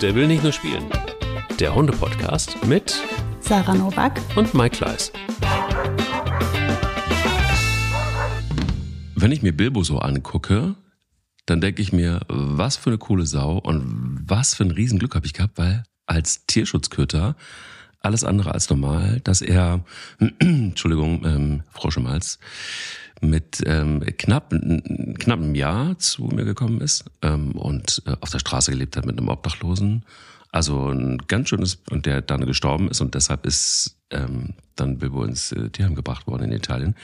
Der will nicht nur spielen. Der Hunde-Podcast mit Sarah Novak und Mike Kleiss. Wenn ich mir Bilbo so angucke, dann denke ich mir, was für eine coole Sau und was für ein Riesenglück habe ich gehabt, weil als Tierschutzköter alles andere als normal, dass er, Entschuldigung, ähm, Froschemals, mit ähm, knapp, knapp einem Jahr zu mir gekommen ist ähm, und äh, auf der Straße gelebt hat mit einem Obdachlosen. Also ein ganz schönes, und der dann gestorben ist und deshalb ist ähm, dann Bilbo ins äh, Tierheim gebracht worden in Italien.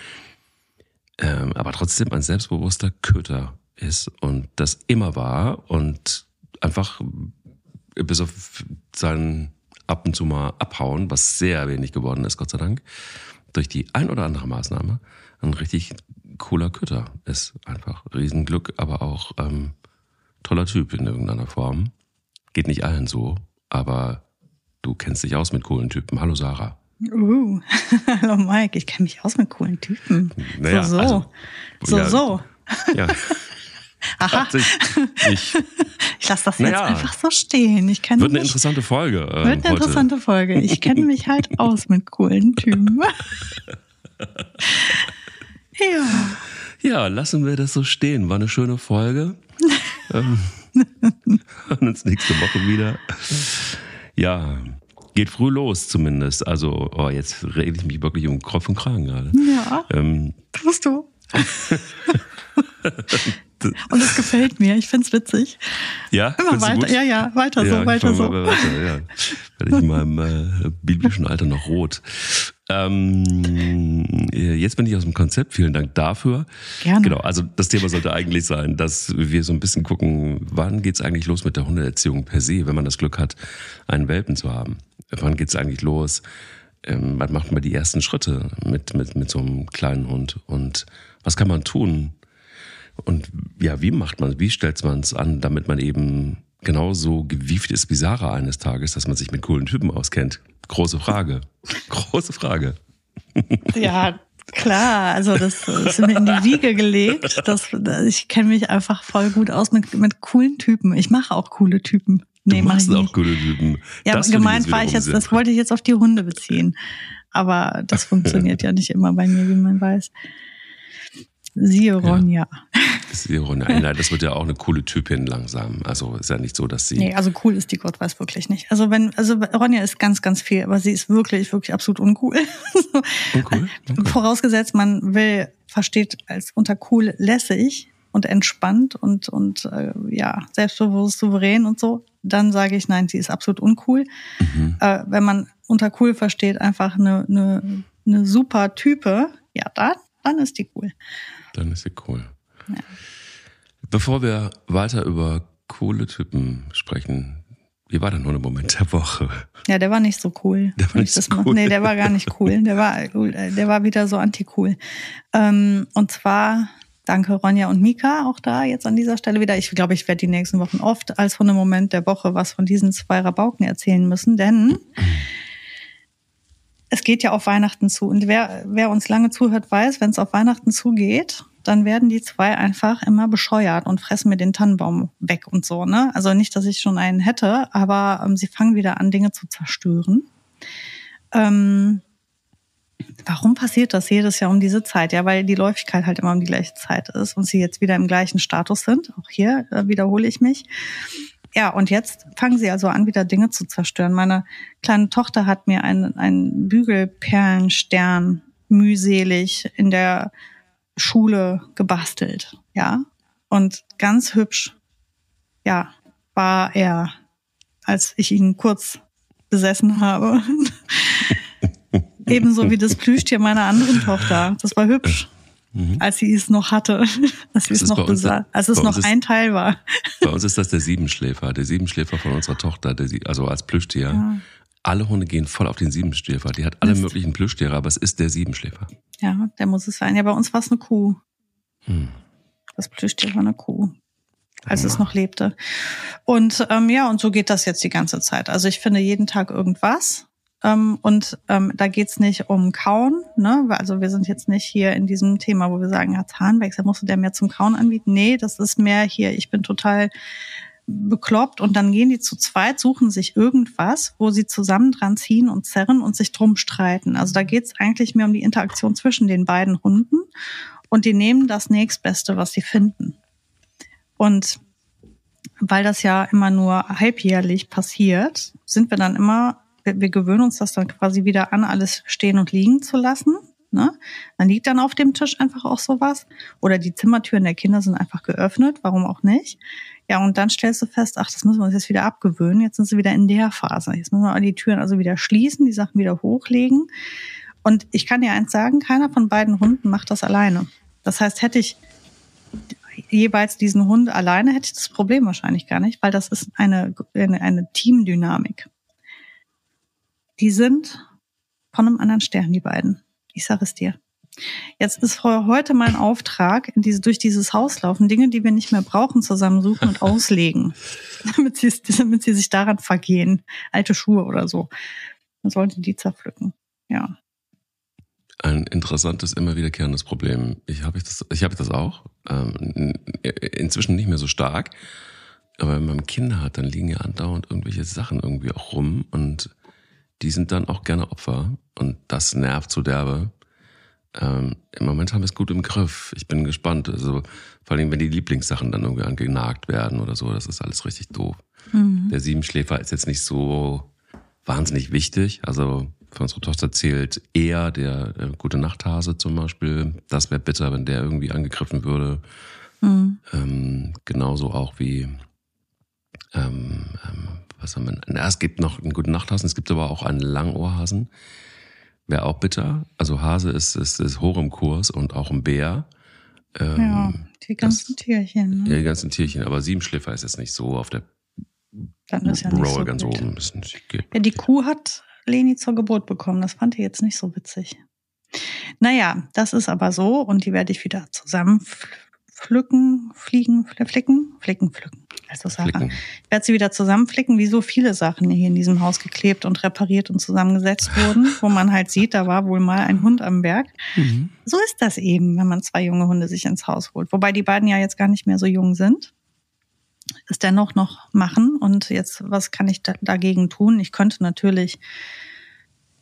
Ähm, aber trotzdem ein selbstbewusster Köter ist und das immer war und einfach bis auf seinen ab und zu mal abhauen, was sehr wenig geworden ist, Gott sei Dank, durch die ein oder andere Maßnahme, ein richtig cooler Köter ist. Einfach Riesenglück, aber auch ähm, toller Typ in irgendeiner Form. Geht nicht allen so, aber du kennst dich aus mit coolen Typen. Hallo Sarah. Uh, hallo Mike, ich kenne mich aus mit coolen Typen. Naja, so, so. Also, so, ja, so. Ja. Aha. Ich, ich lasse das jetzt einfach so stehen. Ich wird eine interessante Folge. Äh, wird eine interessante Folge. Ich kenne mich halt aus mit coolen Typen. ja. Ja, lassen wir das so stehen. War eine schöne Folge. ähm, hören uns nächste Woche wieder. Ja, geht früh los zumindest. Also, oh, jetzt rede ich mich wirklich um Kopf und Kragen gerade. Ja. Ähm, tust du. Und es gefällt mir. Ich finde es witzig. Ja, immer weiter. Ja, ja, weiter ja, so, weiter so. Weiter, ja. Werde ich in meinem äh, biblischen Alter noch rot. Ähm, jetzt bin ich aus dem Konzept. Vielen Dank dafür. Gerne. Genau, also das Thema sollte eigentlich sein, dass wir so ein bisschen gucken, wann geht's eigentlich los mit der Hundeerziehung per se, wenn man das Glück hat, einen Welpen zu haben. Wann geht's eigentlich los? Ähm, wann macht man die ersten Schritte mit, mit, mit so einem kleinen Hund? Und was kann man tun, und ja, wie macht man, wie stellt man es an, damit man eben genauso gewieft ist wie Sarah eines Tages, dass man sich mit coolen Typen auskennt? Große Frage. Große Frage. Ja, klar. Also das ist mir in die Wiege gelegt. Das, ich kenne mich einfach voll gut aus mit, mit coolen Typen. Ich mache auch coole Typen. Nee, du machst auch coole Typen. Ja, das gemeint war ich jetzt, das wollte ich jetzt auf die Hunde beziehen. Aber das funktioniert ja nicht immer bei mir, wie man weiß. Siehe Ronja. Ja. Siehe Ronja. Nein, das wird ja auch eine coole Typin langsam. Also ist ja nicht so, dass sie. Nee, also cool ist die Gott weiß wirklich nicht. Also wenn, also Ronja ist ganz, ganz viel, aber sie ist wirklich, wirklich absolut uncool. uncool? Okay. Vorausgesetzt, man will, versteht als unter cool lässig und entspannt und, und äh, ja, selbstbewusst, souverän und so, dann sage ich, nein, sie ist absolut uncool. Mhm. Äh, wenn man unter cool versteht, einfach eine, eine, eine super Type, ja, dann, dann ist die cool. Dann ist sie cool. Ja. Bevor wir weiter über coole Typen sprechen, wie war der nur Moment der Woche? Ja, der war nicht so cool. Der war nicht so cool. Nee, der war gar nicht cool. Der war, der war wieder so anti-cool. Ähm, und zwar, danke Ronja und Mika auch da jetzt an dieser Stelle wieder. Ich glaube, ich werde die nächsten Wochen oft als von dem Moment der Woche was von diesen zwei Rabauken erzählen müssen, denn es geht ja auf Weihnachten zu. Und wer, wer uns lange zuhört, weiß, wenn es auf Weihnachten zugeht, dann werden die zwei einfach immer bescheuert und fressen mir den Tannenbaum weg und so. Ne? Also nicht, dass ich schon einen hätte, aber ähm, sie fangen wieder an, Dinge zu zerstören. Ähm, warum passiert das jedes Jahr um diese Zeit? Ja, weil die Läufigkeit halt immer um die gleiche Zeit ist und sie jetzt wieder im gleichen Status sind. Auch hier äh, wiederhole ich mich. Ja, und jetzt fangen sie also an, wieder Dinge zu zerstören. Meine kleine Tochter hat mir einen, einen Bügelperlenstern mühselig in der Schule gebastelt, ja. Und ganz hübsch, ja, war er, als ich ihn kurz besessen habe. Ebenso wie das Plüschtier meiner anderen Tochter. Das war hübsch mhm. als sie es noch hatte, als sie es noch besaß, als es noch ist, ein Teil war. Bei uns ist das der Siebenschläfer, der Siebenschläfer von unserer Tochter, der, also als Plüschtier. Ja. Alle Hunde gehen voll auf den Siebenschläfer. Die hat alle Mist. möglichen Plüschtiere, aber es ist der Siebenschläfer. Ja, der muss es sein. Ja, bei uns war es eine Kuh. Hm. Das Plüschtier war eine Kuh als es noch lebte. Und ähm, ja, und so geht das jetzt die ganze Zeit. Also ich finde jeden Tag irgendwas. Ähm, und ähm, da geht's nicht um Kauen. Ne? Also wir sind jetzt nicht hier in diesem Thema, wo wir sagen, ja, Zahnwechsel, musst du der mehr zum Kauen anbieten? Nee, das ist mehr hier, ich bin total bekloppt und dann gehen die zu zweit, suchen sich irgendwas, wo sie zusammen dran ziehen und zerren und sich drum streiten. Also da geht es eigentlich mehr um die Interaktion zwischen den beiden Hunden und die nehmen das nächstbeste, was sie finden. Und weil das ja immer nur halbjährlich passiert, sind wir dann immer, wir, wir gewöhnen uns das dann quasi wieder an, alles stehen und liegen zu lassen. Ne? Dann liegt dann auf dem Tisch einfach auch sowas. Oder die Zimmertüren der Kinder sind einfach geöffnet, warum auch nicht. Ja, und dann stellst du fest, ach, das müssen wir uns jetzt wieder abgewöhnen. Jetzt sind sie wieder in der Phase. Jetzt müssen wir die Türen also wieder schließen, die Sachen wieder hochlegen. Und ich kann dir eins sagen, keiner von beiden Hunden macht das alleine. Das heißt, hätte ich jeweils diesen Hund alleine, hätte ich das Problem wahrscheinlich gar nicht, weil das ist eine, eine, eine Teamdynamik. Die sind von einem anderen Stern, die beiden. Ich sage es dir. Jetzt ist heute mein Auftrag, diese, durch dieses Haus laufen, Dinge, die wir nicht mehr brauchen, zusammensuchen und auslegen, damit sie, damit sie sich daran vergehen. Alte Schuhe oder so. Man sollte die zerpflücken. Ja. Ein interessantes, immer wiederkehrendes Problem. Ich habe das, ich habe das auch. Ähm, inzwischen nicht mehr so stark. Aber wenn man Kinder hat, dann liegen ja andauernd irgendwelche Sachen irgendwie auch rum und die sind dann auch gerne Opfer und das nervt zu derbe. Ähm, Im Moment haben wir es gut im Griff. Ich bin gespannt. Also vor allem, wenn die Lieblingssachen dann irgendwie angenagt werden oder so, das ist alles richtig doof. Mhm. Der Siebenschläfer ist jetzt nicht so wahnsinnig wichtig. Also für unsere Tochter zählt eher der äh, gute Nachthase zum Beispiel. Das wäre bitter, wenn der irgendwie angegriffen würde. Mhm. Ähm, genauso auch wie ähm, ähm, was haben wir? Na, es gibt noch einen guten Nachthasen, es gibt aber auch einen Langohrhasen. Wäre auch bitter. Also Hase ist, ist, ist hoch im Kurs und auch ein Bär. Ähm, ja, die ganzen das, Tierchen. Ne? Ja, die ganzen Tierchen. Aber Siebenschläfer ist jetzt nicht so auf der Dann ist ja nicht so ganz oben. Ja, die Kuh hat Leni zur Geburt bekommen. Das fand ich jetzt nicht so witzig. Naja, das ist aber so und die werde ich wieder zusammenpflücken, fliegen, flicken, flicken, pflücken. Also Sarah. Ich werde sie wieder zusammenflicken, wie so viele Sachen hier in diesem Haus geklebt und repariert und zusammengesetzt wurden, wo man halt sieht, da war wohl mal ein Hund am Berg. Mhm. So ist das eben, wenn man zwei junge Hunde sich ins Haus holt. Wobei die beiden ja jetzt gar nicht mehr so jung sind. Es dennoch noch machen. Und jetzt, was kann ich da, dagegen tun? Ich könnte natürlich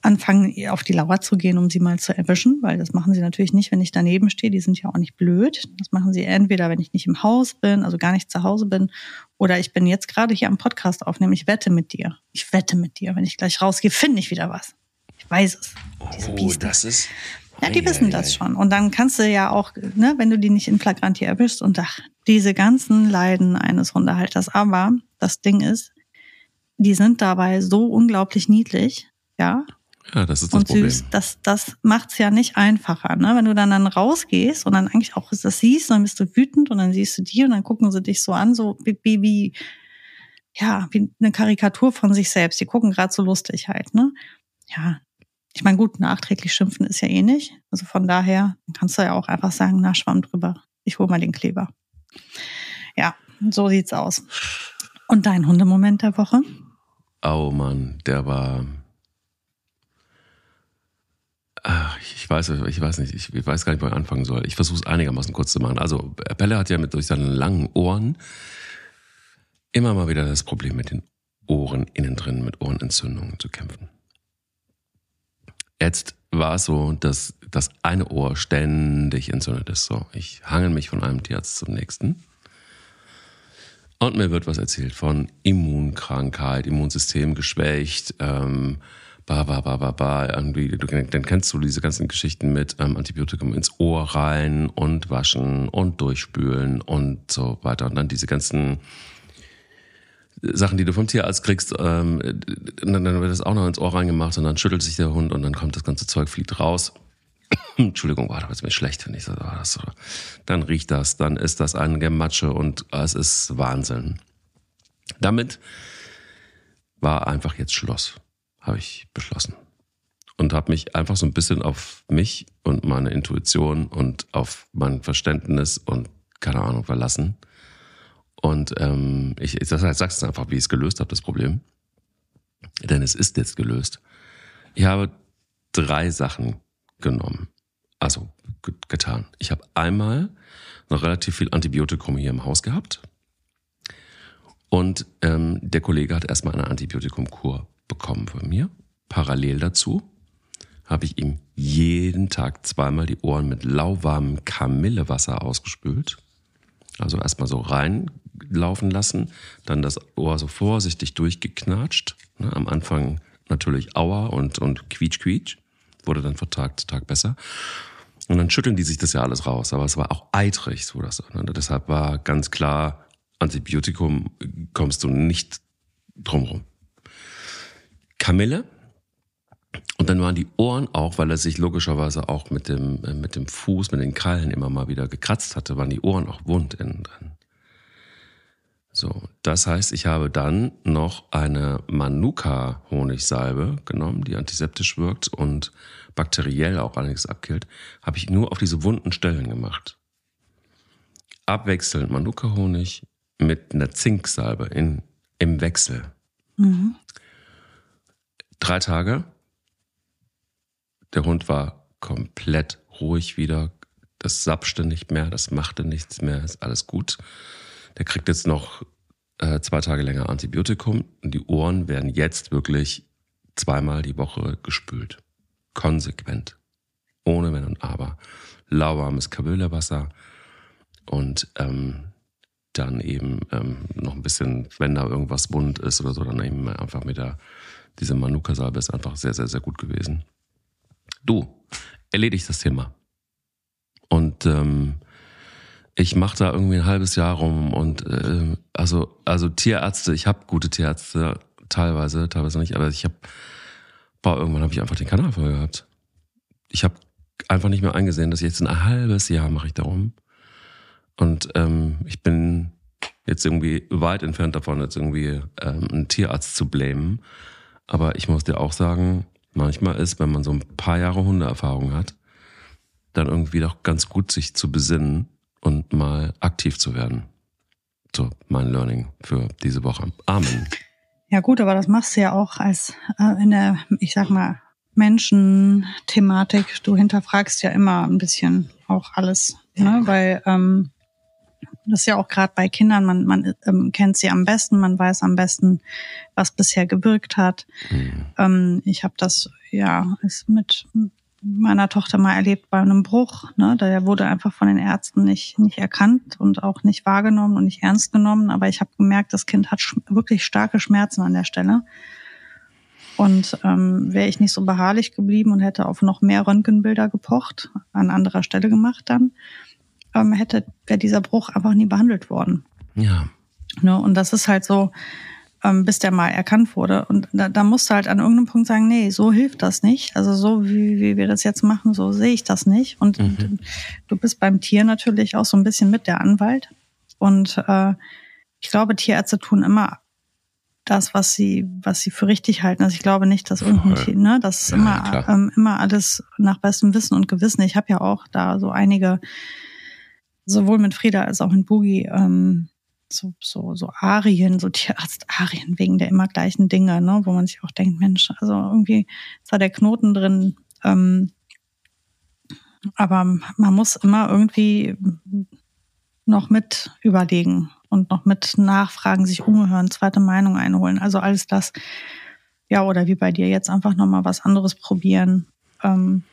anfangen, auf die Lauer zu gehen, um sie mal zu erwischen, weil das machen sie natürlich nicht, wenn ich daneben stehe. Die sind ja auch nicht blöd. Das machen sie entweder, wenn ich nicht im Haus bin, also gar nicht zu Hause bin, oder ich bin jetzt gerade hier am Podcast aufnehmen. Ich wette mit dir. Ich wette mit dir. Wenn ich gleich rausgehe, finde ich wieder was. Ich weiß es. oh, das ist. Ja, die wissen das schon. Und dann kannst du ja auch, ne, wenn du die nicht in Flagranti erwischst und ach, diese ganzen Leiden eines Hundehalters. Aber das Ding ist, die sind dabei so unglaublich niedlich, ja, ja, das ist das und Problem. Süß. Das, das macht's ja nicht einfacher. Ne? Wenn du dann, dann rausgehst und dann eigentlich auch das siehst, dann bist du wütend und dann siehst du die und dann gucken sie dich so an, so wie, wie ja, wie eine Karikatur von sich selbst. Die gucken gerade so lustig halt. Ne? Ja, ich meine, gut, nachträglich schimpfen ist ja eh nicht. Also von daher kannst du ja auch einfach sagen, na, schwamm drüber. Ich hol mal den Kleber. Ja, so sieht's aus. Und dein Hundemoment der Woche? Oh Mann, der war Ach, ich weiß, ich weiß nicht, ich weiß gar nicht, wo ich anfangen soll. Ich versuche es einigermaßen kurz zu machen. Also Pelle hat ja mit durch seine langen Ohren immer mal wieder das Problem mit den Ohren innen drin, mit Ohrenentzündungen zu kämpfen. Jetzt war es so, dass das eine Ohr ständig entzündet ist. So, ich hangel mich von einem Tierarzt zum nächsten. Und mir wird was erzählt von Immunkrankheit, Immunsystem geschwächt, ähm, ba, ba, ba, ba, ba, irgendwie, du, dann kennst du diese ganzen Geschichten mit ähm, Antibiotikum ins Ohr rein und waschen und durchspülen und so weiter. Und dann diese ganzen Sachen, die du vom Tierarzt kriegst, ähm, dann, dann wird das auch noch ins Ohr reingemacht und dann schüttelt sich der Hund und dann kommt das ganze Zeug, fliegt raus. Entschuldigung, oh, da wird mir schlecht, wenn ich so, das so. Dann riecht das, dann ist das ein Gematsche und es ist Wahnsinn. Damit war einfach jetzt Schluss habe ich beschlossen. Und habe mich einfach so ein bisschen auf mich und meine Intuition und auf mein Verständnis und keine Ahnung verlassen. Und ähm, ich, das heißt, sag's einfach, wie ich es gelöst habe, das Problem. Denn es ist jetzt gelöst. Ich habe drei Sachen genommen. Also getan. Ich habe einmal noch relativ viel Antibiotikum hier im Haus gehabt Und ähm, der Kollege hat erstmal eine Antibiotikumkur bekommen von mir. Parallel dazu habe ich ihm jeden Tag zweimal die Ohren mit lauwarmem Kamillewasser ausgespült. Also erstmal so reinlaufen lassen, dann das Ohr so vorsichtig durchgeknatscht. Ne, am Anfang natürlich Aua und, und Quietsch, Quietsch. Wurde dann von Tag zu Tag besser. Und dann schütteln die sich das ja alles raus. Aber es war auch eitrig, so das. Ne? Deshalb war ganz klar, Antibiotikum kommst du nicht drumrum. Kamille. Und dann waren die Ohren auch, weil er sich logischerweise auch mit dem, äh, mit dem Fuß, mit den Krallen immer mal wieder gekratzt hatte, waren die Ohren auch wund innen drin. So, das heißt, ich habe dann noch eine Manuka-Honigsalbe genommen, die antiseptisch wirkt und bakteriell auch einiges abkillt, habe ich nur auf diese wunden Stellen gemacht. Abwechselnd Manuka-Honig mit einer Zinksalbe in, im Wechsel. Mhm. Drei Tage. Der Hund war komplett ruhig wieder. Das sapschte nicht mehr, das machte nichts mehr, ist alles gut. Der kriegt jetzt noch äh, zwei Tage länger Antibiotikum und die Ohren werden jetzt wirklich zweimal die Woche gespült. Konsequent. Ohne Wenn und Aber. Lauwarmes Kabülerwasser und ähm, dann eben ähm, noch ein bisschen, wenn da irgendwas wund ist oder so, dann eben einfach mit der, diese Manuka-Salbe ist einfach sehr, sehr, sehr gut gewesen. Du, erledigt das Thema. Und ähm, ich mache da irgendwie ein halbes Jahr rum und äh, also also Tierärzte, ich habe gute Tierärzte teilweise, teilweise nicht, aber ich habe irgendwann habe ich einfach den Kanal voll gehabt. Ich habe einfach nicht mehr eingesehen, dass ich jetzt ein halbes Jahr mache ich darum und ähm, ich bin jetzt irgendwie weit entfernt davon, jetzt irgendwie ähm, einen Tierarzt zu blamen. Aber ich muss dir auch sagen, manchmal ist, wenn man so ein paar Jahre Hundeerfahrung hat, dann irgendwie doch ganz gut, sich zu besinnen und mal aktiv zu werden. So, mein Learning für diese Woche. Amen. Ja gut, aber das machst du ja auch als äh, in der, ich sag mal, Menschen-Thematik. Du hinterfragst ja immer ein bisschen auch alles, ne? weil ähm, das ist ja auch gerade bei Kindern, man, man ähm, kennt sie am besten, man weiß am besten, was bisher gewirkt hat. Mhm. Ähm, ich habe das ja ist mit meiner Tochter mal erlebt bei einem Bruch. Ne? Der wurde einfach von den Ärzten nicht, nicht erkannt und auch nicht wahrgenommen und nicht ernst genommen. Aber ich habe gemerkt, das Kind hat wirklich starke Schmerzen an der Stelle. Und ähm, wäre ich nicht so beharrlich geblieben und hätte auf noch mehr Röntgenbilder gepocht, an anderer Stelle gemacht dann, ähm, hätte wäre dieser Bruch einfach nie behandelt worden. Ja. Ne? Und das ist halt so, ähm, bis der mal erkannt wurde. Und da, da musst du halt an irgendeinem Punkt sagen, nee, so hilft das nicht. Also so wie, wie wir das jetzt machen, so sehe ich das nicht. Und mhm. du bist beim Tier natürlich auch so ein bisschen mit der Anwalt. Und äh, ich glaube, Tierärzte tun immer das, was sie, was sie für richtig halten. Also ich glaube nicht, dass irgendein Tier, ne, das ist ja, immer, ähm, immer alles nach bestem Wissen und Gewissen. Ich habe ja auch da so einige, sowohl mit Frieda als auch mit Boogie, ähm, so, so, so Arien, so Tierarzt-Arien wegen der immer gleichen Dinge, ne, wo man sich auch denkt, Mensch, also irgendwie ist da der Knoten drin. Ähm, aber man muss immer irgendwie noch mit überlegen und noch mit nachfragen, sich umhören, zweite Meinung einholen. Also alles das, ja, oder wie bei dir jetzt einfach nochmal was anderes probieren. Ähm,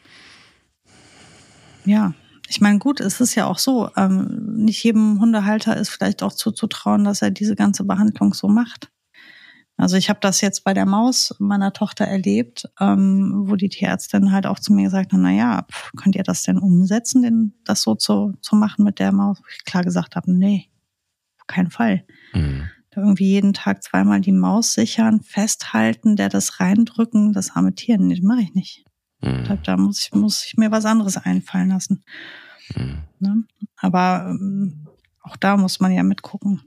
ja, ich meine, gut, es ist ja auch so, ähm, nicht jedem Hundehalter ist vielleicht auch zuzutrauen, dass er diese ganze Behandlung so macht. Also ich habe das jetzt bei der Maus meiner Tochter erlebt, ähm, wo die Tierärztin halt auch zu mir gesagt hat, na ja, könnt ihr das denn umsetzen, denn das so zu, zu machen mit der Maus? Ich klar gesagt habe, nee, auf keinen Fall. Mhm. Irgendwie jeden Tag zweimal die Maus sichern, festhalten, der das reindrücken, das arme Tier, nee, das mache ich nicht. Mhm. Da, muss ich, muss ich mir was anderes einfallen lassen. Mhm. Ne? Aber ähm, auch da muss man ja mitgucken.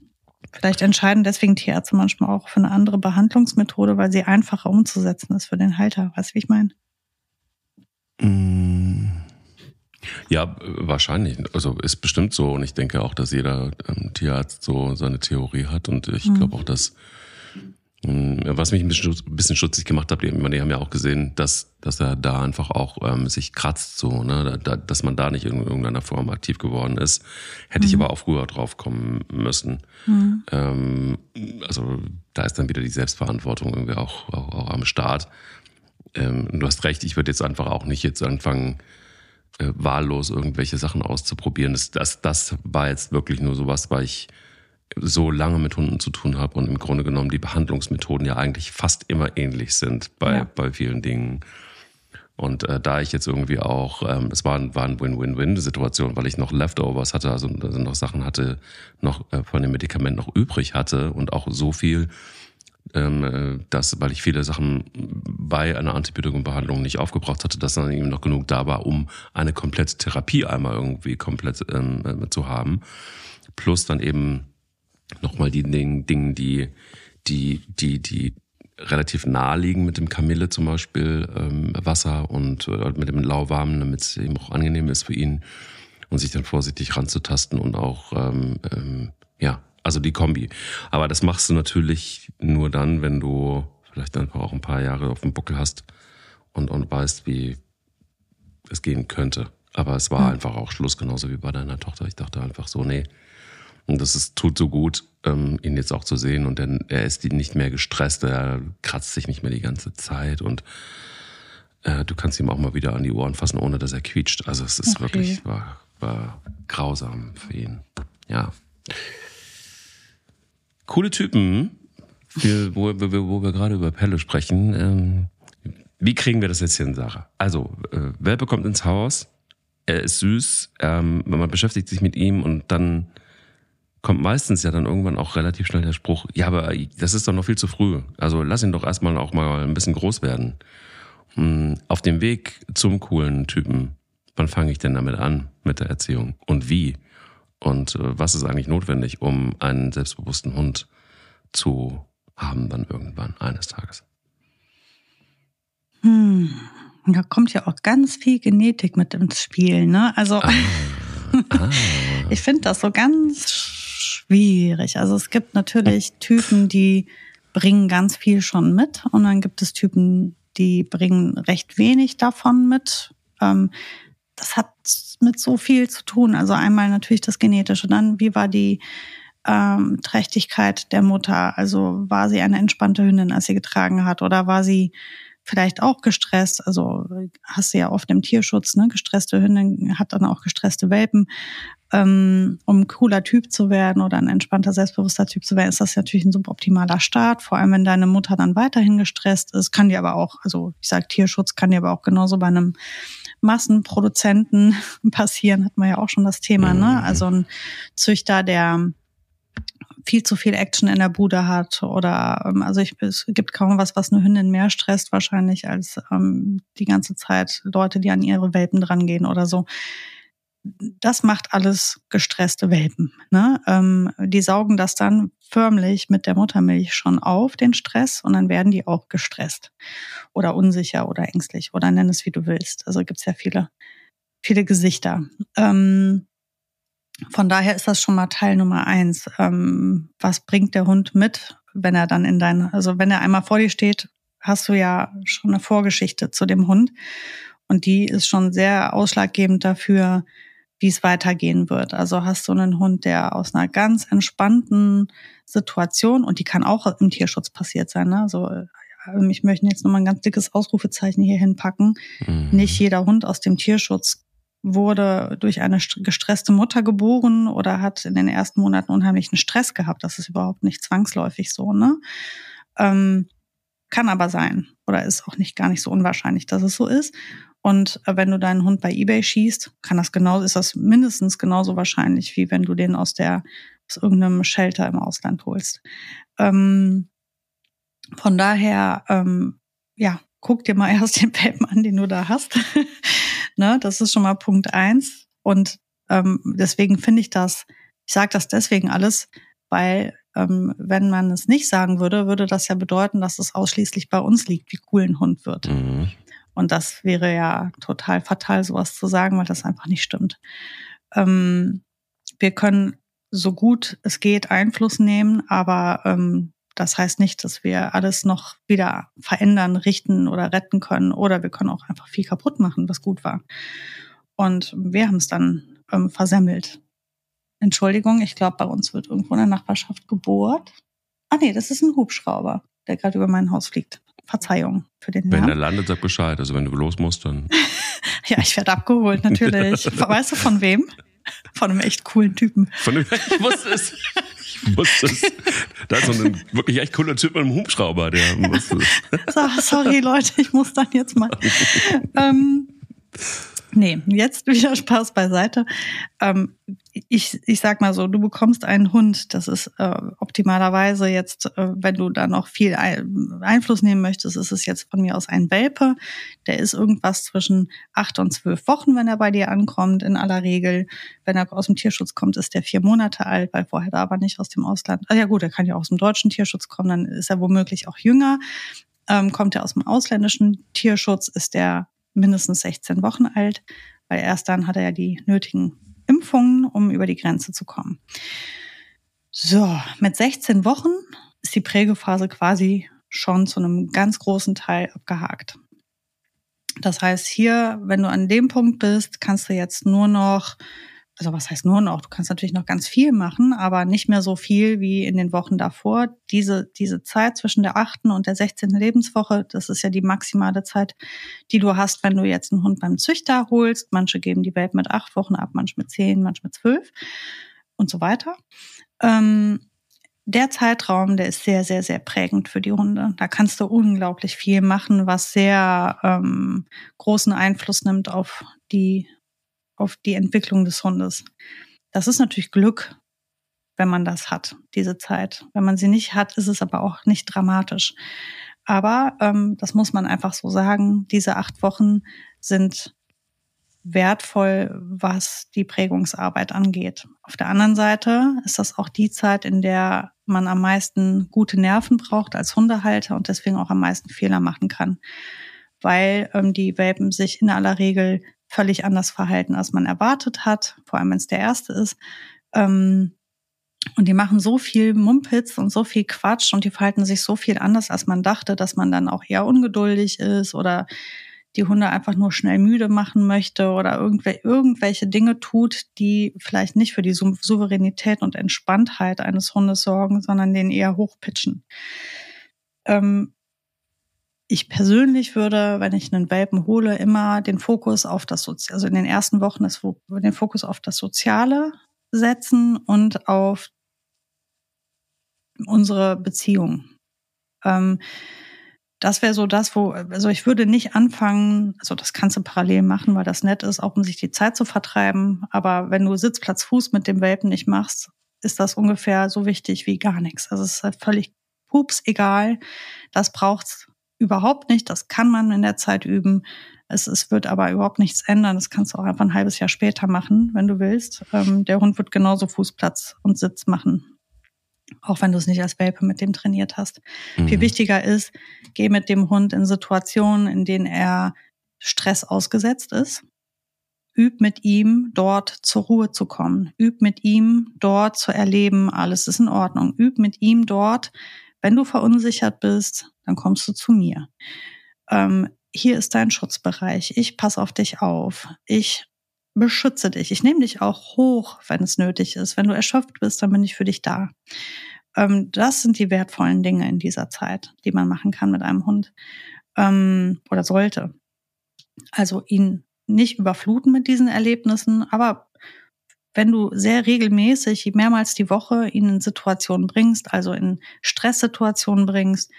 Vielleicht entscheiden deswegen Tierärzte manchmal auch für eine andere Behandlungsmethode, weil sie einfacher umzusetzen ist für den Halter. Weißt du, wie ich meine? Mhm. Ja, wahrscheinlich. Also ist bestimmt so. Und ich denke auch, dass jeder ähm, Tierarzt so seine Theorie hat. Und ich mhm. glaube auch, dass was mich ein bisschen, ein bisschen schutzig gemacht hat, die, die haben ja auch gesehen, dass, dass er da einfach auch ähm, sich kratzt, so, ne? Da, dass man da nicht in irgendeiner Form aktiv geworden ist. Hätte mhm. ich aber auch früher drauf kommen müssen. Mhm. Ähm, also da ist dann wieder die Selbstverantwortung irgendwie auch, auch, auch am Start. Ähm, du hast recht, ich würde jetzt einfach auch nicht jetzt anfangen, äh, wahllos irgendwelche Sachen auszuprobieren. Das, das, das war jetzt wirklich nur sowas, weil ich so lange mit Hunden zu tun habe und im Grunde genommen die Behandlungsmethoden ja eigentlich fast immer ähnlich sind bei, ja. bei vielen Dingen. Und äh, da ich jetzt irgendwie auch, ähm, es war, war ein Win-Win-Win-Situation, weil ich noch Leftovers hatte, also, also noch Sachen hatte, noch äh, von dem Medikament noch übrig hatte und auch so viel, ähm, äh, dass, weil ich viele Sachen bei einer Antibiotikumbehandlung nicht aufgebraucht hatte, dass dann eben noch genug da war, um eine komplette Therapie einmal irgendwie komplett ähm, äh, zu haben. Plus dann eben nochmal die Dinge, die, die, die, die relativ nahe liegen mit dem Kamille zum Beispiel, ähm, Wasser und äh, mit dem Lauwarmen, damit es eben auch angenehm ist für ihn und sich dann vorsichtig ranzutasten und auch, ähm, ähm, ja, also die Kombi. Aber das machst du natürlich nur dann, wenn du vielleicht einfach auch ein paar Jahre auf dem Buckel hast und, und weißt, wie es gehen könnte. Aber es war mhm. einfach auch Schluss, genauso wie bei deiner Tochter. Ich dachte einfach so, nee, und das ist, tut so gut, ähm, ihn jetzt auch zu sehen. Und dann, er ist nicht mehr gestresst, er kratzt sich nicht mehr die ganze Zeit und äh, du kannst ihm auch mal wieder an die Ohren fassen, ohne dass er quietscht. Also es ist okay. wirklich, war, war grausam für ihn. Ja. Coole Typen, für, wo, wo, wo wir gerade über Pelle sprechen. Ähm, wie kriegen wir das jetzt hin, Sarah? Also, äh, Welpe kommt ins Haus, er ist süß, ähm, man beschäftigt sich mit ihm und dann kommt meistens ja dann irgendwann auch relativ schnell der Spruch, ja, aber das ist doch noch viel zu früh. Also lass ihn doch erstmal auch mal ein bisschen groß werden. Hm, auf dem Weg zum coolen Typen, wann fange ich denn damit an mit der Erziehung und wie? Und äh, was ist eigentlich notwendig, um einen selbstbewussten Hund zu haben dann irgendwann eines Tages? Hm. Da kommt ja auch ganz viel Genetik mit ins Spiel, ne? Also ah. Ah. ich finde das so ganz schwierig. Also es gibt natürlich Typen, die bringen ganz viel schon mit und dann gibt es Typen, die bringen recht wenig davon mit. Ähm, das hat mit so viel zu tun. Also einmal natürlich das Genetische, dann wie war die ähm, Trächtigkeit der Mutter? Also war sie eine entspannte Hündin, als sie getragen hat, oder war sie vielleicht auch gestresst? Also hast du ja oft im Tierschutz, ne? Gestresste Hündin hat dann auch gestresste Welpen ähm, um ein cooler Typ zu werden oder ein entspannter, selbstbewusster Typ zu werden, ist das natürlich ein suboptimaler Start. Vor allem, wenn deine Mutter dann weiterhin gestresst ist, kann die aber auch, also ich sage Tierschutz kann dir aber auch genauso bei einem Massenproduzenten passieren, hat man ja auch schon das Thema, ne? Mhm. Also ein Züchter, der viel zu viel Action in der Bude hat oder ähm, also ich, es gibt kaum was, was eine Hündin mehr stresst wahrscheinlich als ähm, die ganze Zeit Leute, die an ihre Welpen drangehen oder so das macht alles gestresste Welpen. Ne? Ähm, die saugen das dann förmlich mit der Muttermilch schon auf, den Stress, und dann werden die auch gestresst oder unsicher oder ängstlich oder nenn es wie du willst. Also gibt's ja viele, viele Gesichter. Ähm, von daher ist das schon mal Teil Nummer eins. Ähm, was bringt der Hund mit, wenn er dann in dein, also wenn er einmal vor dir steht, hast du ja schon eine Vorgeschichte zu dem Hund. Und die ist schon sehr ausschlaggebend dafür, wie es weitergehen wird. Also hast du einen Hund, der aus einer ganz entspannten Situation, und die kann auch im Tierschutz passiert sein, ne? also ähm, ich möchte jetzt nochmal ein ganz dickes Ausrufezeichen hier hinpacken. Mhm. Nicht jeder Hund aus dem Tierschutz wurde durch eine gestresste Mutter geboren oder hat in den ersten Monaten unheimlichen Stress gehabt. Das ist überhaupt nicht zwangsläufig so, ne? Ähm, kann aber sein oder ist auch nicht gar nicht so unwahrscheinlich, dass es so ist. Und äh, wenn du deinen Hund bei eBay schießt, kann das genau, ist das mindestens genauso wahrscheinlich, wie wenn du den aus der, aus irgendeinem Shelter im Ausland holst. Ähm, von daher, ähm, ja, guck dir mal erst den Welpen an, den du da hast. Ne, das ist schon mal Punkt eins. Und ähm, deswegen finde ich das, ich sage das deswegen alles, weil ähm, wenn man es nicht sagen würde, würde das ja bedeuten, dass es ausschließlich bei uns liegt, wie cool ein Hund wird. Mhm. Und das wäre ja total fatal, sowas zu sagen, weil das einfach nicht stimmt. Ähm, wir können so gut es geht Einfluss nehmen, aber ähm, das heißt nicht, dass wir alles noch wieder verändern, richten oder retten können. Oder wir können auch einfach viel kaputt machen, was gut war. Und wir haben es dann ähm, versemmelt. Entschuldigung, ich glaube, bei uns wird irgendwo in der Nachbarschaft gebohrt. Ah nee, das ist ein Hubschrauber, der gerade über mein Haus fliegt. Verzeihung für den Wenn Namen. der landet, sag Bescheid. Also wenn du los musst, dann. ja, ich werde abgeholt, natürlich. weißt du von wem? Von einem echt coolen Typen. Von dem, ich wusste es. Ich wusste es. Da ist so ein wirklich echt cooler Typ mit einem Hubschrauber, der. So, sorry, Leute, ich muss dann jetzt mal. ähm, Nee, jetzt wieder Spaß beiseite. Ähm, ich, ich sag mal so, du bekommst einen Hund, das ist äh, optimalerweise jetzt, äh, wenn du da noch viel Einfluss nehmen möchtest, ist es jetzt von mir aus ein Welpe. Der ist irgendwas zwischen acht und zwölf Wochen, wenn er bei dir ankommt, in aller Regel. Wenn er aus dem Tierschutz kommt, ist der vier Monate alt, weil vorher da aber nicht aus dem Ausland. Ah ja gut, er kann ja aus dem deutschen Tierschutz kommen, dann ist er womöglich auch jünger. Ähm, kommt er aus dem ausländischen Tierschutz, ist der mindestens 16 Wochen alt, weil erst dann hat er ja die nötigen Impfungen, um über die Grenze zu kommen. So, mit 16 Wochen ist die Prägephase quasi schon zu einem ganz großen Teil abgehakt. Das heißt, hier, wenn du an dem Punkt bist, kannst du jetzt nur noch also was heißt nur noch, du kannst natürlich noch ganz viel machen, aber nicht mehr so viel wie in den Wochen davor. Diese, diese Zeit zwischen der achten und der 16. Lebenswoche, das ist ja die maximale Zeit, die du hast, wenn du jetzt einen Hund beim Züchter holst. Manche geben die Welt mit acht Wochen ab, manche mit zehn, manche mit zwölf und so weiter. Ähm, der Zeitraum, der ist sehr, sehr, sehr prägend für die Hunde. Da kannst du unglaublich viel machen, was sehr ähm, großen Einfluss nimmt auf die auf die Entwicklung des Hundes. Das ist natürlich Glück, wenn man das hat, diese Zeit. Wenn man sie nicht hat, ist es aber auch nicht dramatisch. Aber ähm, das muss man einfach so sagen, diese acht Wochen sind wertvoll, was die Prägungsarbeit angeht. Auf der anderen Seite ist das auch die Zeit, in der man am meisten gute Nerven braucht als Hundehalter und deswegen auch am meisten Fehler machen kann, weil ähm, die Welpen sich in aller Regel völlig anders verhalten, als man erwartet hat, vor allem wenn es der erste ist. Ähm, und die machen so viel Mumpitz und so viel Quatsch und die verhalten sich so viel anders, als man dachte, dass man dann auch eher ungeduldig ist oder die Hunde einfach nur schnell müde machen möchte oder irgendw irgendwelche Dinge tut, die vielleicht nicht für die Souveränität und Entspanntheit eines Hundes sorgen, sondern den eher hochpitchen. Ähm, ich persönlich würde, wenn ich einen Welpen hole, immer den Fokus auf das Soziale, also in den ersten Wochen das, den Fokus auf das Soziale setzen und auf unsere Beziehung. Ähm, das wäre so das, wo, also ich würde nicht anfangen, also das kannst du parallel machen, weil das nett ist, auch um sich die Zeit zu vertreiben. Aber wenn du Sitzplatz Fuß mit dem Welpen nicht machst, ist das ungefähr so wichtig wie gar nichts. Also es ist halt völlig pups egal. Das braucht's überhaupt nicht. Das kann man in der Zeit üben. Es, es wird aber überhaupt nichts ändern. Das kannst du auch einfach ein halbes Jahr später machen, wenn du willst. Ähm, der Hund wird genauso Fußplatz und Sitz machen. Auch wenn du es nicht als Welpe mit dem trainiert hast. Mhm. Viel wichtiger ist, geh mit dem Hund in Situationen, in denen er Stress ausgesetzt ist. Üb mit ihm dort zur Ruhe zu kommen. Üb mit ihm dort zu erleben, alles ist in Ordnung. Üb mit ihm dort, wenn du verunsichert bist, dann kommst du zu mir. Ähm, hier ist dein Schutzbereich. Ich passe auf dich auf. Ich beschütze dich. Ich nehme dich auch hoch, wenn es nötig ist. Wenn du erschöpft bist, dann bin ich für dich da. Ähm, das sind die wertvollen Dinge in dieser Zeit, die man machen kann mit einem Hund ähm, oder sollte. Also ihn nicht überfluten mit diesen Erlebnissen, aber wenn du sehr regelmäßig, mehrmals die Woche ihn in Situationen bringst, also in Stresssituationen bringst,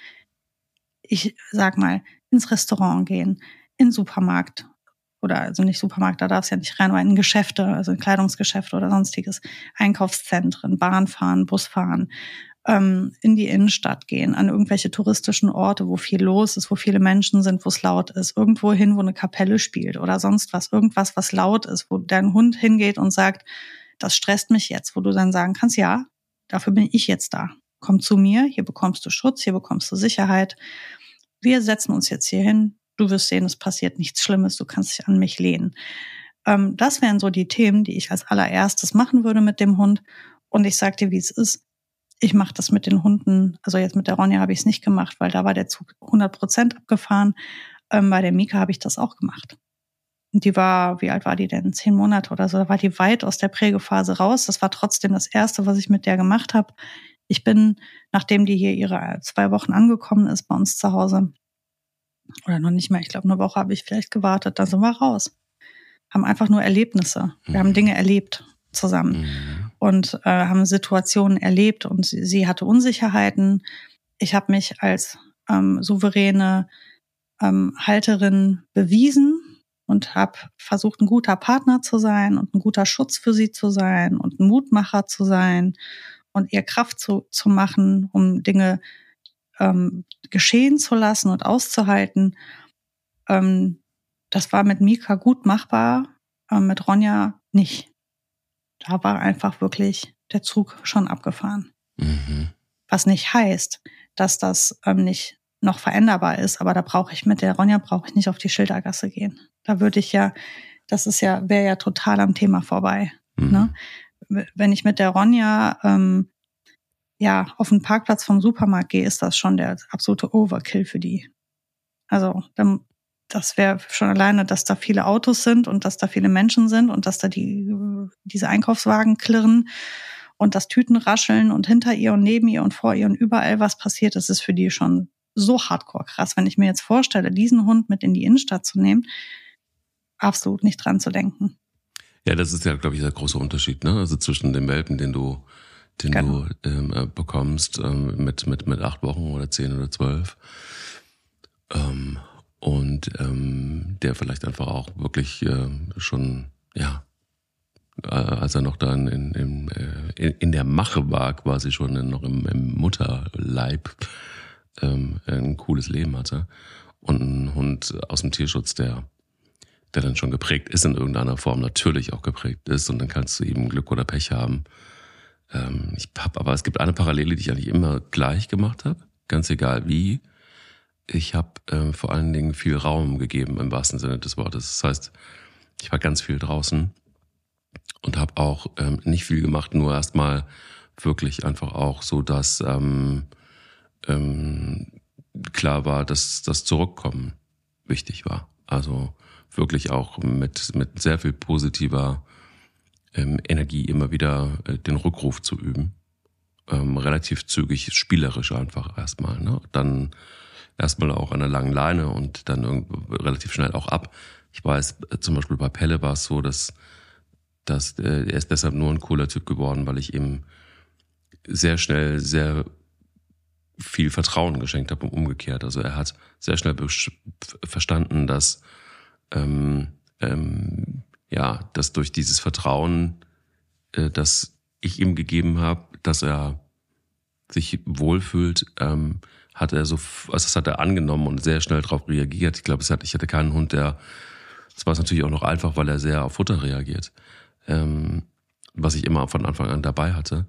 ich sag mal, ins Restaurant gehen, in Supermarkt oder also nicht Supermarkt, da darfst du ja nicht rein, aber in Geschäfte, also in Kleidungsgeschäfte oder sonstiges, Einkaufszentren, Bahn fahren, Bus fahren, ähm, in die Innenstadt gehen, an irgendwelche touristischen Orte, wo viel los ist, wo viele Menschen sind, wo es laut ist, irgendwo hin, wo eine Kapelle spielt oder sonst was, irgendwas, was laut ist, wo dein Hund hingeht und sagt, das stresst mich jetzt, wo du dann sagen kannst, ja, dafür bin ich jetzt da. Komm zu mir, hier bekommst du Schutz, hier bekommst du Sicherheit wir setzen uns jetzt hier hin, du wirst sehen, es passiert nichts Schlimmes, du kannst dich an mich lehnen. Ähm, das wären so die Themen, die ich als allererstes machen würde mit dem Hund. Und ich sag dir, wie es ist. Ich mache das mit den Hunden, also jetzt mit der Ronja habe ich es nicht gemacht, weil da war der Zug 100 Prozent abgefahren. Ähm, bei der Mika habe ich das auch gemacht. Und die war, wie alt war die denn? Zehn Monate oder so. Da war die weit aus der Prägephase raus. Das war trotzdem das Erste, was ich mit der gemacht habe. Ich bin, nachdem die hier ihre zwei Wochen angekommen ist bei uns zu Hause, oder noch nicht mehr, ich glaube, eine Woche habe ich vielleicht gewartet, da sind wir raus. Haben einfach nur Erlebnisse. Wir mhm. haben Dinge erlebt zusammen mhm. Und äh, haben Situationen erlebt und sie, sie hatte Unsicherheiten. Ich habe mich als ähm, souveräne ähm, Halterin bewiesen und habe versucht, ein guter Partner zu sein und ein guter Schutz für sie zu sein und ein Mutmacher zu sein und ihr Kraft zu, zu machen, um Dinge ähm, geschehen zu lassen und auszuhalten. Ähm, das war mit Mika gut machbar, äh, mit Ronja nicht. Da war einfach wirklich der Zug schon abgefahren. Mhm. Was nicht heißt, dass das ähm, nicht noch veränderbar ist, aber da brauche ich mit der Ronja brauche ich nicht auf die Schildergasse gehen. Da würde ich ja, das ist ja, wäre ja total am Thema vorbei. Mhm. Ne? Wenn ich mit der Ronja ähm, ja auf den Parkplatz vom Supermarkt gehe, ist das schon der absolute Overkill für die. Also das wäre schon alleine, dass da viele Autos sind und dass da viele Menschen sind und dass da die diese Einkaufswagen klirren und das Tüten rascheln und hinter ihr und neben ihr und vor ihr und überall was passiert, das ist für die schon so hardcore krass. Wenn ich mir jetzt vorstelle, diesen Hund mit in die Innenstadt zu nehmen, absolut nicht dran zu denken. Ja, das ist ja, glaube ich, der große Unterschied, ne? Also zwischen dem Welpen, den du, den genau. du ähm, äh, bekommst ähm, mit mit mit acht Wochen oder zehn oder zwölf ähm, und ähm, der vielleicht einfach auch wirklich äh, schon ja äh, als er noch dann in, in, äh, in, der Mache war, quasi schon in, noch im, im Mutterleib, ähm, ein cooles Leben hatte. Und ein Hund aus dem Tierschutz, der, der dann schon geprägt ist in irgendeiner Form, natürlich auch geprägt ist. Und dann kannst du eben Glück oder Pech haben. Ähm, ich hab, aber es gibt eine Parallele, die ich eigentlich immer gleich gemacht habe, ganz egal wie. Ich habe äh, vor allen Dingen viel Raum gegeben im wahrsten Sinne des Wortes. Das heißt, ich war ganz viel draußen und habe auch ähm, nicht viel gemacht, nur erstmal wirklich einfach auch so, dass ähm, ähm, klar war, dass das Zurückkommen wichtig war. Also wirklich auch mit, mit sehr viel positiver ähm, Energie immer wieder äh, den Rückruf zu üben. Ähm, relativ zügig, spielerisch einfach erstmal. Ne? Dann erstmal auch an der langen Leine und dann relativ schnell auch ab. Ich weiß, äh, zum Beispiel bei Pelle war es so, dass, dass äh, er ist deshalb nur ein cooler Typ geworden, weil ich ihm sehr schnell sehr viel Vertrauen geschenkt habe und umgekehrt. Also er hat sehr schnell verstanden, dass ähm, ähm, ja, dass durch dieses Vertrauen, äh, das ich ihm gegeben habe, dass er sich wohlfühlt, ähm, hat er so, also das hat er angenommen und sehr schnell darauf reagiert. Ich glaube, es hat, ich hatte keinen Hund, der, das war es natürlich auch noch einfach, weil er sehr auf Futter reagiert, ähm, was ich immer von Anfang an dabei hatte.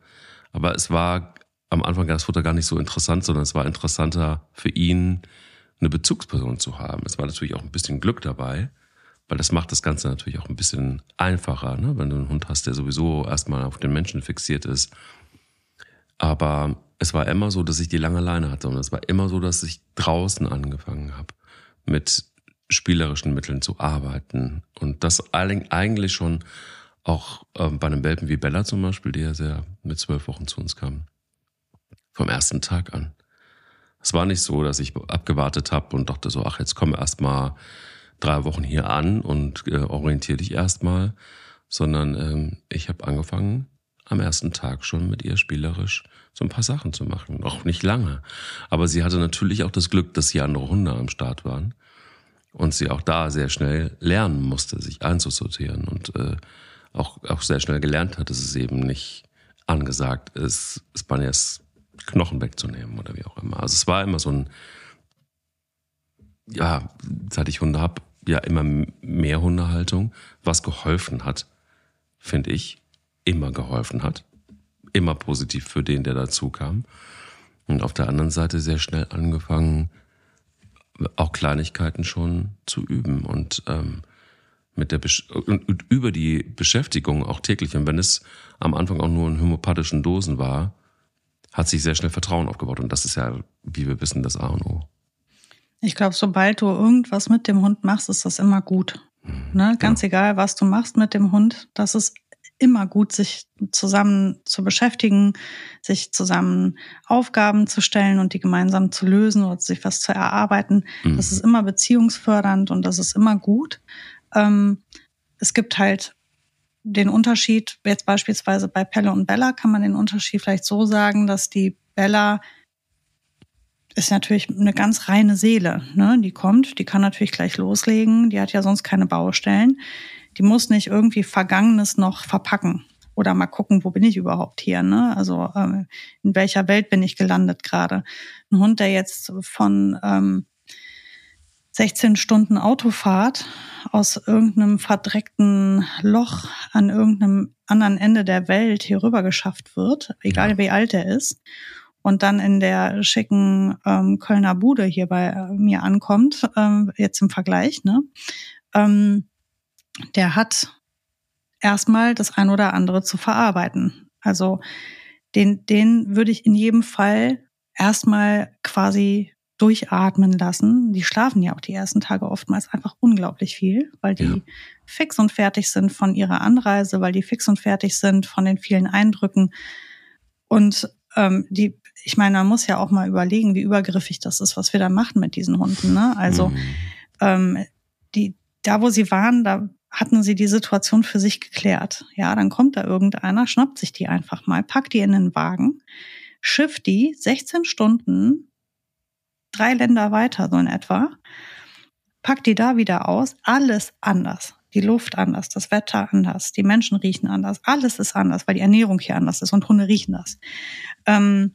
Aber es war am Anfang das Futter gar nicht so interessant, sondern es war interessanter für ihn, eine Bezugsperson zu haben. Es war natürlich auch ein bisschen Glück dabei, weil das macht das Ganze natürlich auch ein bisschen einfacher, ne? wenn du einen Hund hast, der sowieso erstmal auf den Menschen fixiert ist. Aber es war immer so, dass ich die lange Leine hatte und es war immer so, dass ich draußen angefangen habe, mit spielerischen Mitteln zu arbeiten und das eigentlich schon auch ähm, bei einem Welpen wie Bella zum Beispiel, die ja sehr mit zwölf Wochen zu uns kam, vom ersten Tag an. Es war nicht so, dass ich abgewartet habe und dachte so, ach, jetzt komm erst mal drei Wochen hier an und äh, orientiere dich erstmal, sondern ähm, ich habe angefangen am ersten Tag schon mit ihr spielerisch so ein paar Sachen zu machen. Auch nicht lange. Aber sie hatte natürlich auch das Glück, dass hier andere Hunde am Start waren und sie auch da sehr schnell lernen musste, sich einzusortieren und äh, auch, auch sehr schnell gelernt hat, dass es eben nicht angesagt ist, Spaniers Knochen wegzunehmen oder wie auch immer. Also es war immer so ein, ja, seit ich Hunde habe, ja immer mehr Hundehaltung, was geholfen hat, finde ich, immer geholfen hat. Immer positiv für den, der dazu kam. Und auf der anderen Seite sehr schnell angefangen, auch Kleinigkeiten schon zu üben und ähm, mit der Besch und, über die Beschäftigung auch täglich. Und wenn es am Anfang auch nur in homöopathischen Dosen war, hat sich sehr schnell Vertrauen aufgebaut. Und das ist ja, wie wir wissen, das A und O. Ich glaube, sobald du irgendwas mit dem Hund machst, ist das immer gut. Mhm, ne? Ganz genau. egal, was du machst mit dem Hund, das ist immer gut, sich zusammen zu beschäftigen, sich zusammen Aufgaben zu stellen und die gemeinsam zu lösen oder sich was zu erarbeiten. Mhm. Das ist immer beziehungsfördernd und das ist immer gut. Ähm, es gibt halt den Unterschied, jetzt beispielsweise bei Pelle und Bella kann man den Unterschied vielleicht so sagen, dass die Bella ist natürlich eine ganz reine Seele. Ne? Die kommt, die kann natürlich gleich loslegen, die hat ja sonst keine Baustellen. Die muss nicht irgendwie Vergangenes noch verpacken oder mal gucken, wo bin ich überhaupt hier. Ne? Also ähm, in welcher Welt bin ich gelandet gerade. Ein Hund, der jetzt von ähm, 16 Stunden Autofahrt aus irgendeinem verdreckten Loch an irgendeinem anderen Ende der Welt hier rüber geschafft wird, egal wie alt er ist und dann in der schicken ähm, Kölner Bude hier bei äh, mir ankommt, ähm, jetzt im Vergleich, ne? Ähm, der hat erstmal das ein oder andere zu verarbeiten. Also den, den würde ich in jedem Fall erstmal quasi durchatmen lassen. Die schlafen ja auch die ersten Tage oftmals einfach unglaublich viel, weil die ja. fix und fertig sind von ihrer Anreise, weil die fix und fertig sind von den vielen Eindrücken. Und ähm, die ich meine, man muss ja auch mal überlegen, wie übergriffig das ist, was wir da machen mit diesen Hunden. Ne? Also mhm. ähm, die, da, wo sie waren, da hatten sie die Situation für sich geklärt. Ja, dann kommt da irgendeiner, schnappt sich die einfach mal, packt die in den Wagen, schifft die 16 Stunden, drei Länder weiter, so in etwa, packt die da wieder aus, alles anders. Die Luft anders, das Wetter anders, die Menschen riechen anders, alles ist anders, weil die Ernährung hier anders ist und Hunde riechen das. Ähm,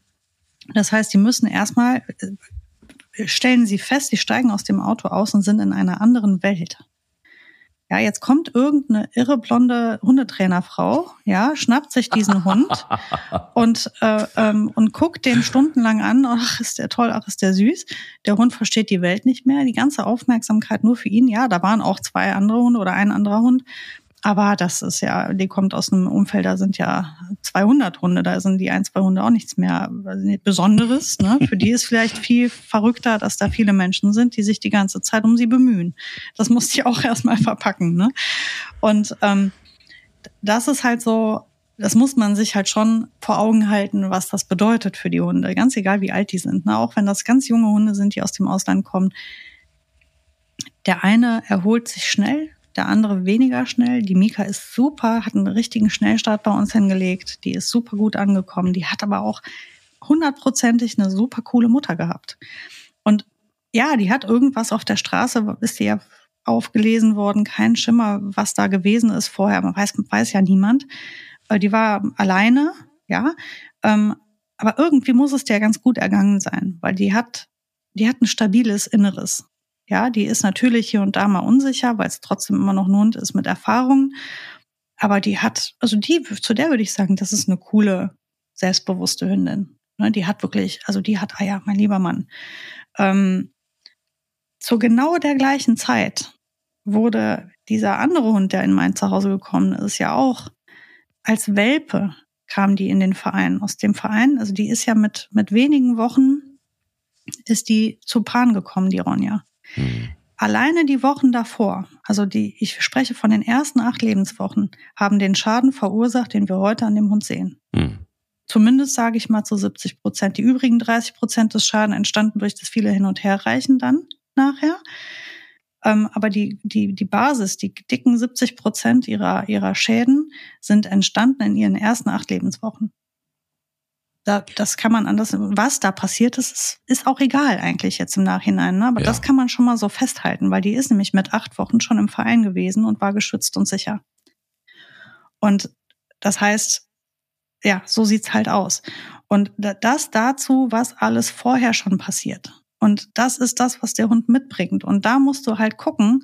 das heißt, die müssen erstmal, äh, stellen sie fest, sie steigen aus dem Auto aus und sind in einer anderen Welt. Ja, jetzt kommt irgendeine irre blonde Hundetrainerfrau, ja, schnappt sich diesen Hund und, äh, ähm, und guckt den stundenlang an. Ach, ist der toll, ach, ist der süß. Der Hund versteht die Welt nicht mehr. Die ganze Aufmerksamkeit nur für ihn. Ja, da waren auch zwei andere Hunde oder ein anderer Hund. Aber das ist ja, die kommt aus einem Umfeld, da sind ja 200 Hunde, da sind die ein, zwei Hunde auch nichts mehr Besonderes. Ne? Für die ist vielleicht viel verrückter, dass da viele Menschen sind, die sich die ganze Zeit um sie bemühen. Das muss ich auch erstmal verpacken. Ne? Und ähm, das ist halt so, das muss man sich halt schon vor Augen halten, was das bedeutet für die Hunde, ganz egal wie alt die sind. Ne? Auch wenn das ganz junge Hunde sind, die aus dem Ausland kommen. Der eine erholt sich schnell, der andere weniger schnell. Die Mika ist super, hat einen richtigen Schnellstart bei uns hingelegt. Die ist super gut angekommen. Die hat aber auch hundertprozentig eine super coole Mutter gehabt. Und ja, die hat irgendwas auf der Straße, ist ja aufgelesen worden, kein Schimmer, was da gewesen ist vorher. Man weiß, weiß ja niemand. Äh, die war alleine, ja. Ähm, aber irgendwie muss es der ganz gut ergangen sein, weil die hat, die hat ein stabiles Inneres. Ja, die ist natürlich hier und da mal unsicher, weil es trotzdem immer noch ein Hund ist mit Erfahrung. Aber die hat, also die, zu der würde ich sagen, das ist eine coole, selbstbewusste Hündin. Ne, die hat wirklich, also die hat, ja, mein lieber Mann. Ähm, zu genau der gleichen Zeit wurde dieser andere Hund, der in mein Zuhause gekommen ist, ja auch als Welpe kam die in den Verein. Aus dem Verein, also die ist ja mit, mit wenigen Wochen, ist die zu Pan gekommen, die Ronja. Mhm. Alleine die Wochen davor, also die, ich spreche von den ersten acht Lebenswochen, haben den Schaden verursacht, den wir heute an dem Hund sehen. Mhm. Zumindest sage ich mal zu 70 Prozent. Die übrigen 30 Prozent des Schadens entstanden durch das viele Hin- und Herreichen dann nachher. Ähm, aber die, die, die Basis, die dicken 70 Prozent ihrer, ihrer Schäden sind entstanden in ihren ersten acht Lebenswochen. Da, das kann man anders, was da passiert ist, ist, ist auch egal eigentlich jetzt im Nachhinein. Ne? Aber ja. das kann man schon mal so festhalten, weil die ist nämlich mit acht Wochen schon im Verein gewesen und war geschützt und sicher. Und das heißt, ja, so sieht's halt aus. Und das dazu, was alles vorher schon passiert. Und das ist das, was der Hund mitbringt. Und da musst du halt gucken,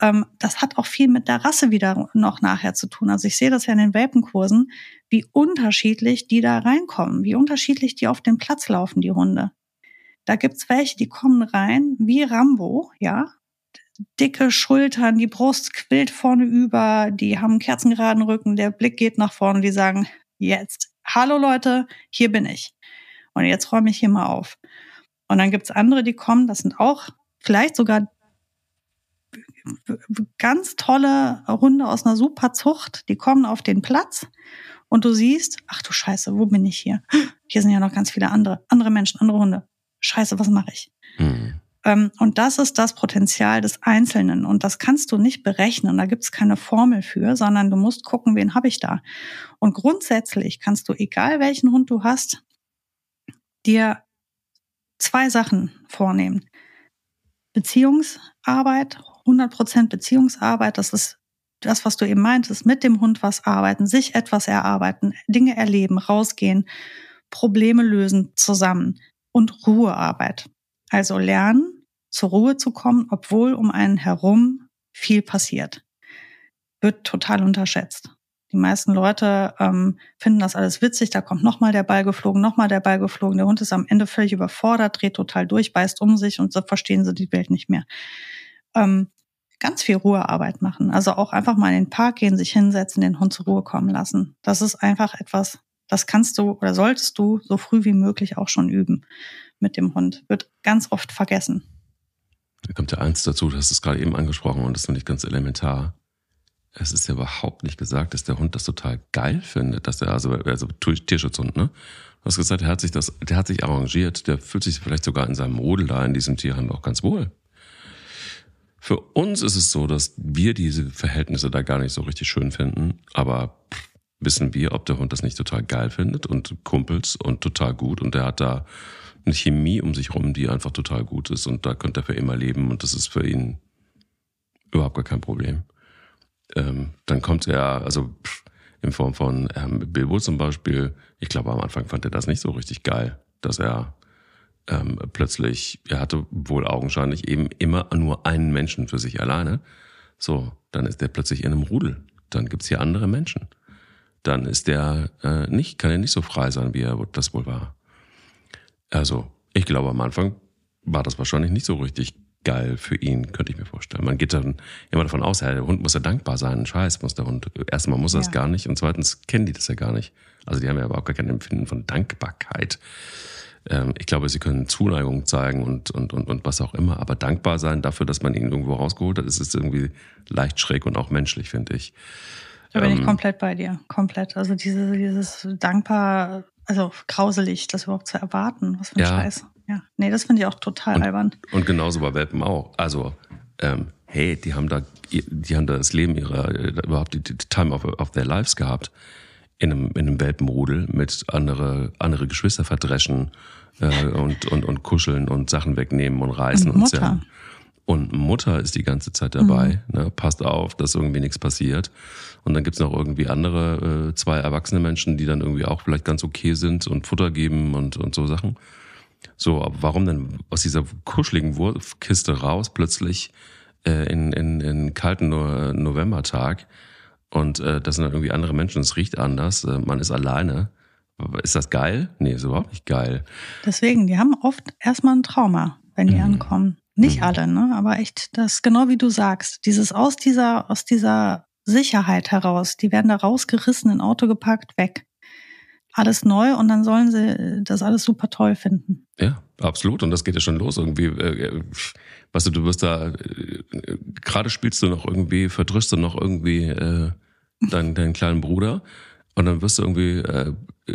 ähm, das hat auch viel mit der Rasse wieder noch nachher zu tun. Also ich sehe das ja in den Welpenkursen, wie unterschiedlich die da reinkommen, wie unterschiedlich die auf den Platz laufen, die Hunde. Da gibt's welche, die kommen rein wie Rambo, ja. Dicke Schultern, die Brust quillt vorne über, die haben einen kerzengeraden Rücken, der Blick geht nach vorne, die sagen, jetzt, hallo Leute, hier bin ich. Und jetzt räume ich hier mal auf. Und dann gibt's andere, die kommen, das sind auch vielleicht sogar ganz tolle Hunde aus einer super Zucht, die kommen auf den Platz und du siehst, ach du Scheiße, wo bin ich hier? Hier sind ja noch ganz viele andere, andere Menschen, andere Hunde. Scheiße, was mache ich? Mhm. Ähm, und das ist das Potenzial des Einzelnen. Und das kannst du nicht berechnen. Da gibt es keine Formel für, sondern du musst gucken, wen habe ich da. Und grundsätzlich kannst du, egal welchen Hund du hast, dir zwei Sachen vornehmen. Beziehungsarbeit, 100% Beziehungsarbeit, das ist das, was du eben meintest, mit dem Hund was arbeiten, sich etwas erarbeiten, Dinge erleben, rausgehen, Probleme lösen zusammen und Ruhearbeit. Also lernen, zur Ruhe zu kommen, obwohl um einen herum viel passiert. Wird total unterschätzt. Die meisten Leute ähm, finden das alles witzig, da kommt nochmal der Ball geflogen, nochmal der Ball geflogen. Der Hund ist am Ende völlig überfordert, dreht total durch, beißt um sich und so verstehen sie die Welt nicht mehr. Ähm, ganz viel Ruhearbeit machen. Also auch einfach mal in den Park gehen, sich hinsetzen, den Hund zur Ruhe kommen lassen. Das ist einfach etwas, das kannst du oder solltest du so früh wie möglich auch schon üben mit dem Hund. Wird ganz oft vergessen. Da kommt ja eins dazu, du hast es gerade eben angesprochen und das finde ich ganz elementar. Es ist ja überhaupt nicht gesagt, dass der Hund das total geil findet, dass er, also, also Tierschutzhund, ne? Du hast gesagt, er hat sich das, der hat sich arrangiert, der fühlt sich vielleicht sogar in seinem Rudel da in diesem Tierhandel auch ganz wohl. Für uns ist es so, dass wir diese Verhältnisse da gar nicht so richtig schön finden, aber wissen wir, ob der Hund das nicht total geil findet und Kumpels und total gut und der hat da eine Chemie um sich rum, die einfach total gut ist und da könnte er für immer leben und das ist für ihn überhaupt gar kein Problem. Ähm, dann kommt er, also in Form von ähm, Bilbo zum Beispiel, ich glaube am Anfang fand er das nicht so richtig geil, dass er ähm, plötzlich, er hatte wohl augenscheinlich eben immer nur einen Menschen für sich alleine. So, dann ist er plötzlich in einem Rudel. Dann gibt's hier andere Menschen. Dann ist der äh, nicht, kann er nicht so frei sein, wie er das wohl war. Also, ich glaube, am Anfang war das wahrscheinlich nicht so richtig geil für ihn, könnte ich mir vorstellen. Man geht dann immer davon aus, der Hund muss ja dankbar sein. Scheiß muss der Hund. Erstmal muss er ja. gar nicht und zweitens kennen die das ja gar nicht. Also die haben ja aber auch gar kein Empfinden von Dankbarkeit. Ähm, ich glaube, sie können Zuneigung zeigen und, und, und, und was auch immer, aber dankbar sein dafür, dass man ihn irgendwo rausgeholt hat, ist es irgendwie leicht schräg und auch menschlich, finde ich. Da bin ähm, ich komplett bei dir. Komplett. Also diese, dieses dankbar also grauselig, das überhaupt zu erwarten. Was für ein ja. Scheiß. Ja. Nee, das finde ich auch total und, albern. Und genauso bei Welpen auch. Also, ähm, hey, die haben da, die haben da das Leben ihrer, überhaupt die, die Time of, of their lives gehabt. In einem, in einem Welpenrudel mit andere, andere Geschwister verdreschen äh, und, und, und kuscheln und Sachen wegnehmen und reißen und, und Mutter. Und Mutter ist die ganze Zeit dabei, mhm. ne? passt auf, dass irgendwie nichts passiert. Und dann gibt's noch irgendwie andere äh, zwei erwachsene Menschen, die dann irgendwie auch vielleicht ganz okay sind und Futter geben und, und so Sachen. So, aber warum denn aus dieser kuscheligen Wurfkiste raus plötzlich äh, in, in, in kalten no Novembertag und äh, das sind dann irgendwie andere Menschen, es riecht anders, äh, man ist alleine. Ist das geil? Nee, ist überhaupt nicht geil. Deswegen, die haben oft erstmal ein Trauma, wenn die mhm. ankommen. Nicht mhm. alle, ne? Aber echt, das genau wie du sagst. Dieses aus dieser, aus dieser Sicherheit heraus, die werden da rausgerissen, in Auto gepackt, weg. Alles neu und dann sollen sie das alles super toll finden. Ja, absolut. Und das geht ja schon los irgendwie. Äh, äh weißt du, du wirst da, äh, gerade spielst du noch irgendwie, verdrückst du noch irgendwie äh, deinen, deinen kleinen Bruder und dann wirst du irgendwie, äh,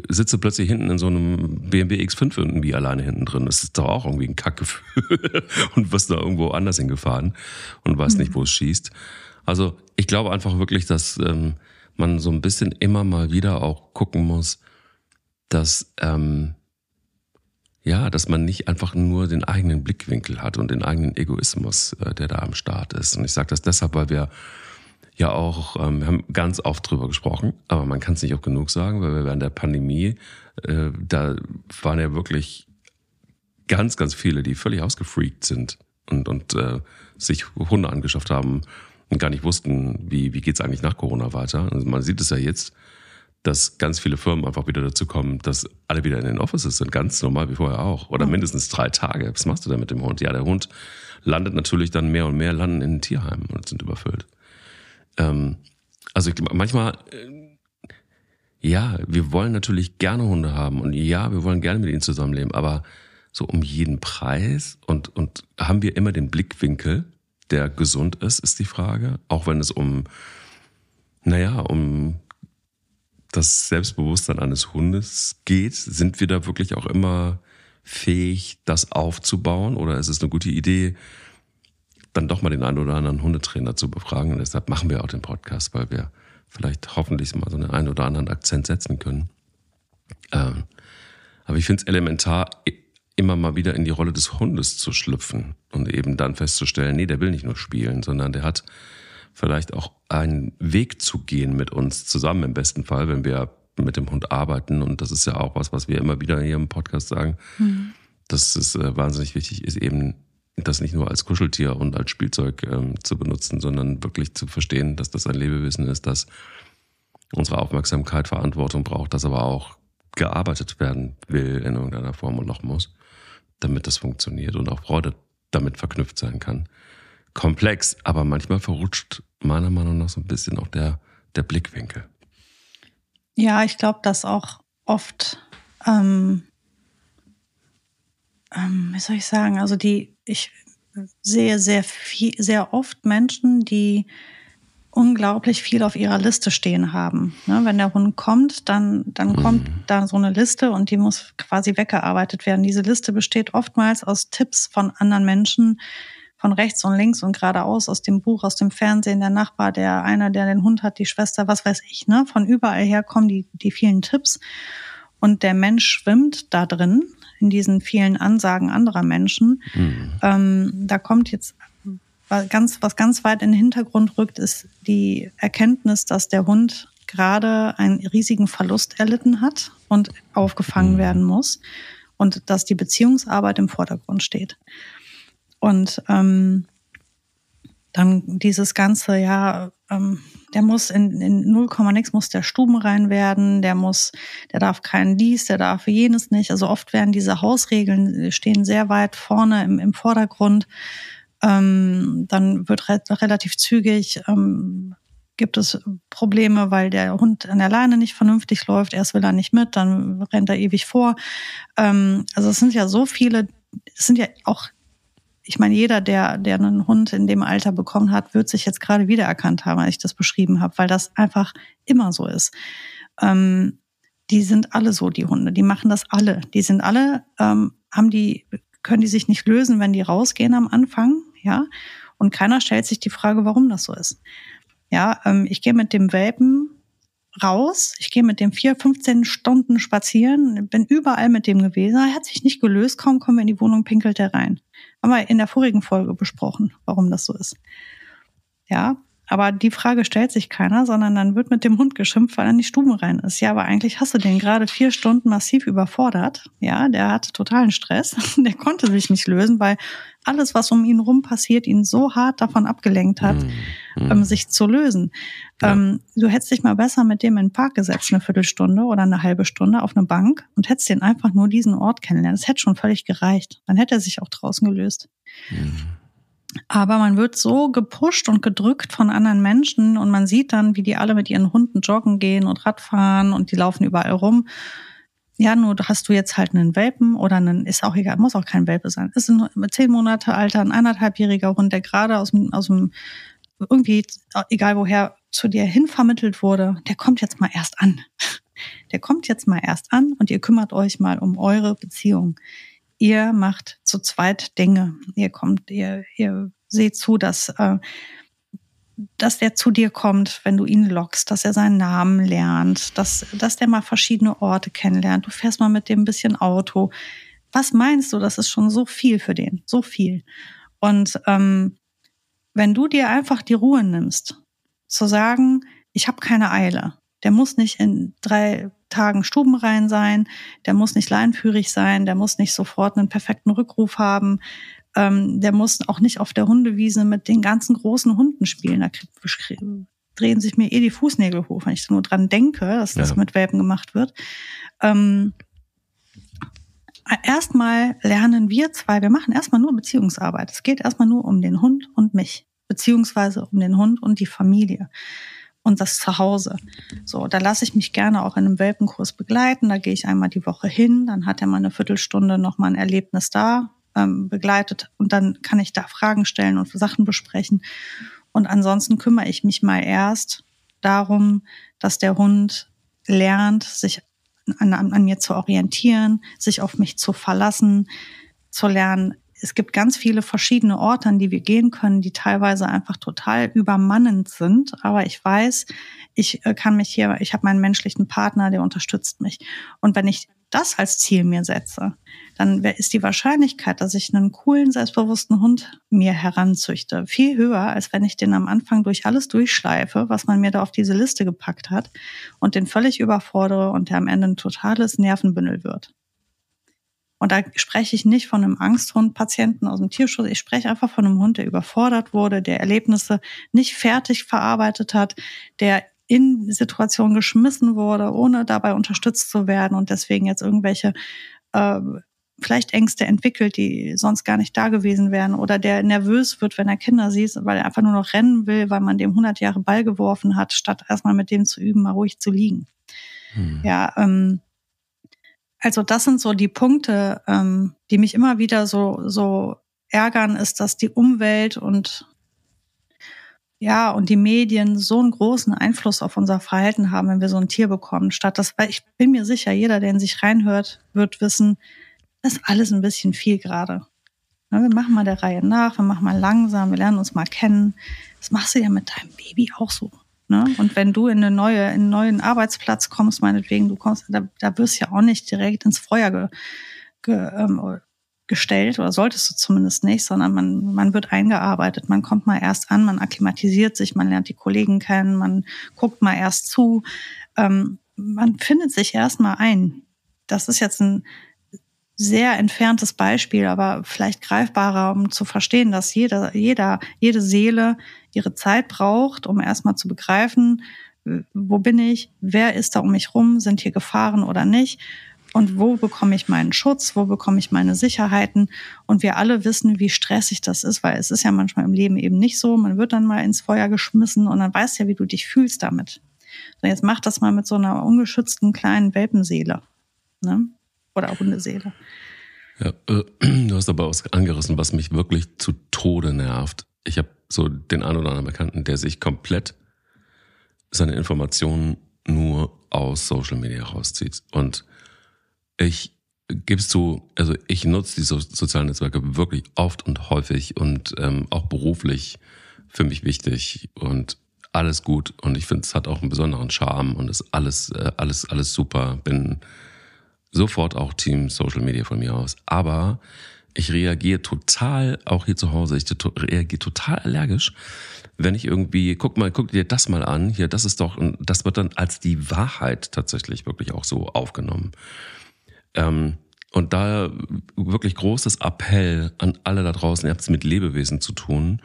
sitze plötzlich hinten in so einem BMW X5 irgendwie alleine hinten drin. Das ist doch auch irgendwie ein Kackgefühl und wirst da irgendwo anders hingefahren und weißt mhm. nicht, wo es schießt. Also ich glaube einfach wirklich, dass ähm, man so ein bisschen immer mal wieder auch gucken muss, dass ähm, ja, dass man nicht einfach nur den eigenen Blickwinkel hat und den eigenen Egoismus, äh, der da am Start ist. Und ich sage das deshalb, weil wir ja auch, ähm, wir haben ganz oft drüber gesprochen, aber man kann es nicht auch genug sagen, weil wir während der Pandemie, äh, da waren ja wirklich ganz, ganz viele, die völlig ausgefreakt sind und, und äh, sich Hunde angeschafft haben und gar nicht wussten, wie, wie geht's eigentlich nach Corona weiter. Also man sieht es ja jetzt, dass ganz viele Firmen einfach wieder dazu kommen, dass alle wieder in den Offices sind, ganz normal wie vorher auch. Oder mindestens drei Tage. Was machst du da mit dem Hund? Ja, der Hund landet natürlich dann mehr und mehr, landen in Tierheimen und sind überfüllt. Ähm, also ich, manchmal, äh, ja, wir wollen natürlich gerne Hunde haben und ja, wir wollen gerne mit ihnen zusammenleben, aber so um jeden Preis und, und haben wir immer den Blickwinkel, der gesund ist, ist die Frage. Auch wenn es um, naja, um das Selbstbewusstsein eines Hundes geht, sind wir da wirklich auch immer fähig, das aufzubauen? Oder ist es eine gute Idee, dann doch mal den einen oder anderen Hundetrainer zu befragen? Und deshalb machen wir auch den Podcast, weil wir vielleicht hoffentlich mal so einen einen oder anderen Akzent setzen können. Ähm, aber ich finde es elementar, immer mal wieder in die Rolle des Hundes zu schlüpfen und eben dann festzustellen, nee, der will nicht nur spielen, sondern der hat vielleicht auch einen Weg zu gehen mit uns zusammen im besten Fall, wenn wir mit dem Hund arbeiten. Und das ist ja auch was, was wir immer wieder hier im Podcast sagen, mhm. dass es äh, wahnsinnig wichtig ist, eben das nicht nur als Kuscheltier und als Spielzeug ähm, zu benutzen, sondern wirklich zu verstehen, dass das ein Lebewesen ist, das unsere Aufmerksamkeit, Verantwortung braucht, das aber auch gearbeitet werden will in irgendeiner Form und noch muss, damit das funktioniert und auch Freude damit verknüpft sein kann. Komplex, aber manchmal verrutscht meiner Meinung nach so ein bisschen auch der, der Blickwinkel. Ja, ich glaube, dass auch oft, ähm, ähm, wie soll ich sagen, also die, ich sehe sehr viel, sehr oft Menschen, die unglaublich viel auf ihrer Liste stehen haben. Ne, wenn der Hund kommt, dann, dann mhm. kommt da so eine Liste und die muss quasi weggearbeitet werden. Diese Liste besteht oftmals aus Tipps von anderen Menschen, von rechts und links und geradeaus aus dem Buch, aus dem Fernsehen, der Nachbar, der einer, der den Hund hat, die Schwester, was weiß ich, ne? Von überall her kommen die, die vielen Tipps. Und der Mensch schwimmt da drin, in diesen vielen Ansagen anderer Menschen. Mhm. Ähm, da kommt jetzt ganz, was ganz weit in den Hintergrund rückt, ist die Erkenntnis, dass der Hund gerade einen riesigen Verlust erlitten hat und aufgefangen mhm. werden muss und dass die Beziehungsarbeit im Vordergrund steht. Und ähm, dann dieses ganze, ja, ähm, der muss in, in 0, nix muss der Stuben rein werden, der muss, der darf keinen dies, der darf jenes nicht. Also oft werden diese Hausregeln stehen sehr weit vorne im, im Vordergrund. Ähm, dann wird re relativ zügig ähm, gibt es Probleme, weil der Hund an der Leine nicht vernünftig läuft. Erst will er nicht mit, dann rennt er ewig vor. Ähm, also es sind ja so viele, es sind ja auch ich meine, jeder, der, der einen Hund in dem Alter bekommen hat, wird sich jetzt gerade wiedererkannt haben, als ich das beschrieben habe, weil das einfach immer so ist. Ähm, die sind alle so, die Hunde. Die machen das alle. Die sind alle, ähm, haben die, können die sich nicht lösen, wenn die rausgehen am Anfang, ja. Und keiner stellt sich die Frage, warum das so ist. Ja, ähm, ich gehe mit dem Welpen raus. Ich gehe mit dem vier, 15 Stunden spazieren, bin überall mit dem gewesen. Er hat sich nicht gelöst. Kaum kommen wir in die Wohnung, pinkelt er rein. Haben wir in der vorigen Folge besprochen, warum das so ist. Ja, aber die Frage stellt sich keiner, sondern dann wird mit dem Hund geschimpft, weil er in die Stube rein ist. Ja, aber eigentlich hast du den gerade vier Stunden massiv überfordert. Ja, der hatte totalen Stress. Der konnte sich nicht lösen, weil alles, was um ihn rum passiert, ihn so hart davon abgelenkt hat, mm, mm. Ähm, sich zu lösen. Ja. Ähm, du hättest dich mal besser mit dem in den Park gesetzt, eine Viertelstunde oder eine halbe Stunde auf eine Bank und hättest den einfach nur diesen Ort kennenlernen. Das hätte schon völlig gereicht. Dann hätte er sich auch draußen gelöst. Mm. Aber man wird so gepusht und gedrückt von anderen Menschen und man sieht dann, wie die alle mit ihren Hunden joggen gehen und Radfahren und die laufen überall rum. Ja, nur hast du jetzt halt einen Welpen oder einen, ist auch egal, muss auch kein Welpe sein. Ist ein zehn Monate alter, ein eineinhalbjähriger Hund, der gerade aus dem, aus dem, irgendwie, egal woher, zu dir hinvermittelt wurde, der kommt jetzt mal erst an. Der kommt jetzt mal erst an und ihr kümmert euch mal um eure Beziehung ihr macht zu zweit Dinge. Ihr kommt, ihr, ihr seht zu, dass, äh, dass der zu dir kommt, wenn du ihn lockst, dass er seinen Namen lernt, dass, dass der mal verschiedene Orte kennenlernt. Du fährst mal mit dem ein bisschen Auto. Was meinst du? Das ist schon so viel für den, so viel. Und ähm, wenn du dir einfach die Ruhe nimmst, zu sagen, ich habe keine Eile, der muss nicht in drei Tagen stubenrein sein, der muss nicht leinführig sein, der muss nicht sofort einen perfekten Rückruf haben, ähm, der muss auch nicht auf der Hundewiese mit den ganzen großen Hunden spielen. Da drehen sich mir eh die Fußnägel hoch, wenn ich nur dran denke, dass das ja. mit Welpen gemacht wird. Ähm, erstmal lernen wir zwei, wir machen erstmal nur Beziehungsarbeit. Es geht erstmal nur um den Hund und mich, beziehungsweise um den Hund und die Familie. Und das zu Hause. So, da lasse ich mich gerne auch in einem Welpenkurs begleiten. Da gehe ich einmal die Woche hin, dann hat er mal eine Viertelstunde noch mal ein Erlebnis da ähm, begleitet und dann kann ich da Fragen stellen und Sachen besprechen. Und ansonsten kümmere ich mich mal erst darum, dass der Hund lernt, sich an, an, mir zu orientieren, sich auf mich zu verlassen, zu lernen, es gibt ganz viele verschiedene Orte, an die wir gehen können, die teilweise einfach total übermannend sind. Aber ich weiß, ich äh, kann mich hier, ich habe meinen menschlichen Partner, der unterstützt mich. Und wenn ich das als Ziel mir setze, dann ist die Wahrscheinlichkeit, dass ich einen coolen, selbstbewussten Hund mir heranzüchte, viel höher, als wenn ich den am Anfang durch alles durchschleife, was man mir da auf diese Liste gepackt hat und den völlig überfordere und der am Ende ein totales Nervenbündel wird. Und da spreche ich nicht von einem Angsthund-Patienten aus dem Tierschutz. Ich spreche einfach von einem Hund, der überfordert wurde, der Erlebnisse nicht fertig verarbeitet hat, der in Situationen geschmissen wurde, ohne dabei unterstützt zu werden und deswegen jetzt irgendwelche äh, vielleicht Ängste entwickelt, die sonst gar nicht da gewesen wären oder der nervös wird, wenn er Kinder sieht, weil er einfach nur noch rennen will, weil man dem 100 Jahre Ball geworfen hat, statt erstmal mit dem zu üben, mal ruhig zu liegen. Hm. Ja, ähm, also das sind so die Punkte, ähm, die mich immer wieder so, so ärgern, ist, dass die Umwelt und ja, und die Medien so einen großen Einfluss auf unser Verhalten haben, wenn wir so ein Tier bekommen, statt das, weil ich bin mir sicher, jeder, der in sich reinhört, wird wissen, das ist alles ein bisschen viel gerade. Wir machen mal der Reihe nach, wir machen mal langsam, wir lernen uns mal kennen. Das machst du ja mit deinem Baby auch so. Ne? Und wenn du in eine neue, in einen neuen Arbeitsplatz kommst, meinetwegen, du kommst, da, da wirst du ja auch nicht direkt ins Feuer ge, ge, ähm, gestellt oder solltest du zumindest nicht, sondern man, man wird eingearbeitet, man kommt mal erst an, man akklimatisiert sich, man lernt die Kollegen kennen, man guckt mal erst zu, ähm, man findet sich erst mal ein. Das ist jetzt ein sehr entferntes Beispiel, aber vielleicht greifbarer, um zu verstehen, dass jeder, jeder, jede Seele ihre Zeit braucht, um erstmal zu begreifen, wo bin ich, wer ist da um mich rum, sind hier Gefahren oder nicht und wo bekomme ich meinen Schutz, wo bekomme ich meine Sicherheiten und wir alle wissen, wie stressig das ist, weil es ist ja manchmal im Leben eben nicht so, man wird dann mal ins Feuer geschmissen und dann weißt ja, wie du dich fühlst damit. So, jetzt mach das mal mit so einer ungeschützten kleinen Welpenseele. Ne? Oder Hundeseele. Ja, äh, du hast aber was angerissen, was mich wirklich zu Tode nervt. Ich habe so den einen oder anderen Bekannten, der sich komplett seine Informationen nur aus Social Media rauszieht. Und ich gibst du, also ich nutze die so sozialen Netzwerke wirklich oft und häufig und ähm, auch beruflich für mich wichtig und alles gut. Und ich finde, es hat auch einen besonderen Charme und ist alles, äh, alles, alles super. Bin sofort auch Team Social Media von mir aus. Aber ich reagiere total, auch hier zu Hause, ich reagiere total allergisch, wenn ich irgendwie, guck mal, guck dir das mal an, hier, das ist doch, das wird dann als die Wahrheit tatsächlich wirklich auch so aufgenommen. Ähm, und da wirklich großes Appell an alle da draußen, ihr habt es mit Lebewesen zu tun.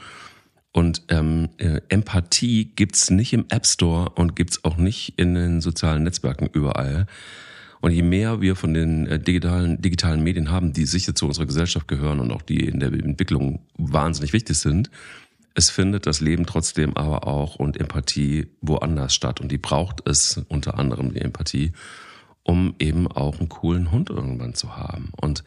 Und ähm, äh, Empathie gibt's nicht im App Store und gibt's auch nicht in den sozialen Netzwerken überall. Und je mehr wir von den äh, digitalen, digitalen Medien haben, die sicher zu unserer Gesellschaft gehören und auch die in der Entwicklung wahnsinnig wichtig sind, es findet das Leben trotzdem aber auch und Empathie woanders statt. Und die braucht es unter anderem die Empathie, um eben auch einen coolen Hund irgendwann zu haben. Und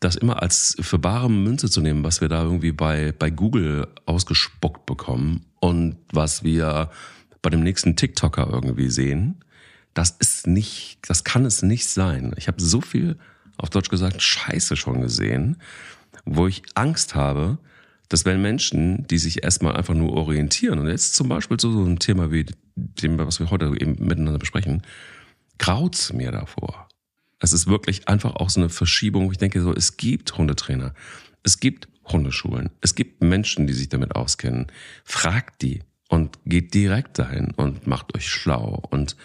das immer als für bare Münze zu nehmen, was wir da irgendwie bei, bei Google ausgespuckt bekommen und was wir bei dem nächsten TikToker irgendwie sehen, das ist nicht, das kann es nicht sein. Ich habe so viel, auf Deutsch gesagt, Scheiße schon gesehen, wo ich Angst habe, dass wenn Menschen, die sich erstmal einfach nur orientieren, und jetzt zum Beispiel zu so einem Thema wie dem, was wir heute eben miteinander besprechen, graut's mir davor. Es ist wirklich einfach auch so eine Verschiebung, ich denke so, es gibt Hundetrainer, es gibt Hundeschulen, es gibt Menschen, die sich damit auskennen. Fragt die und geht direkt dahin und macht euch schlau und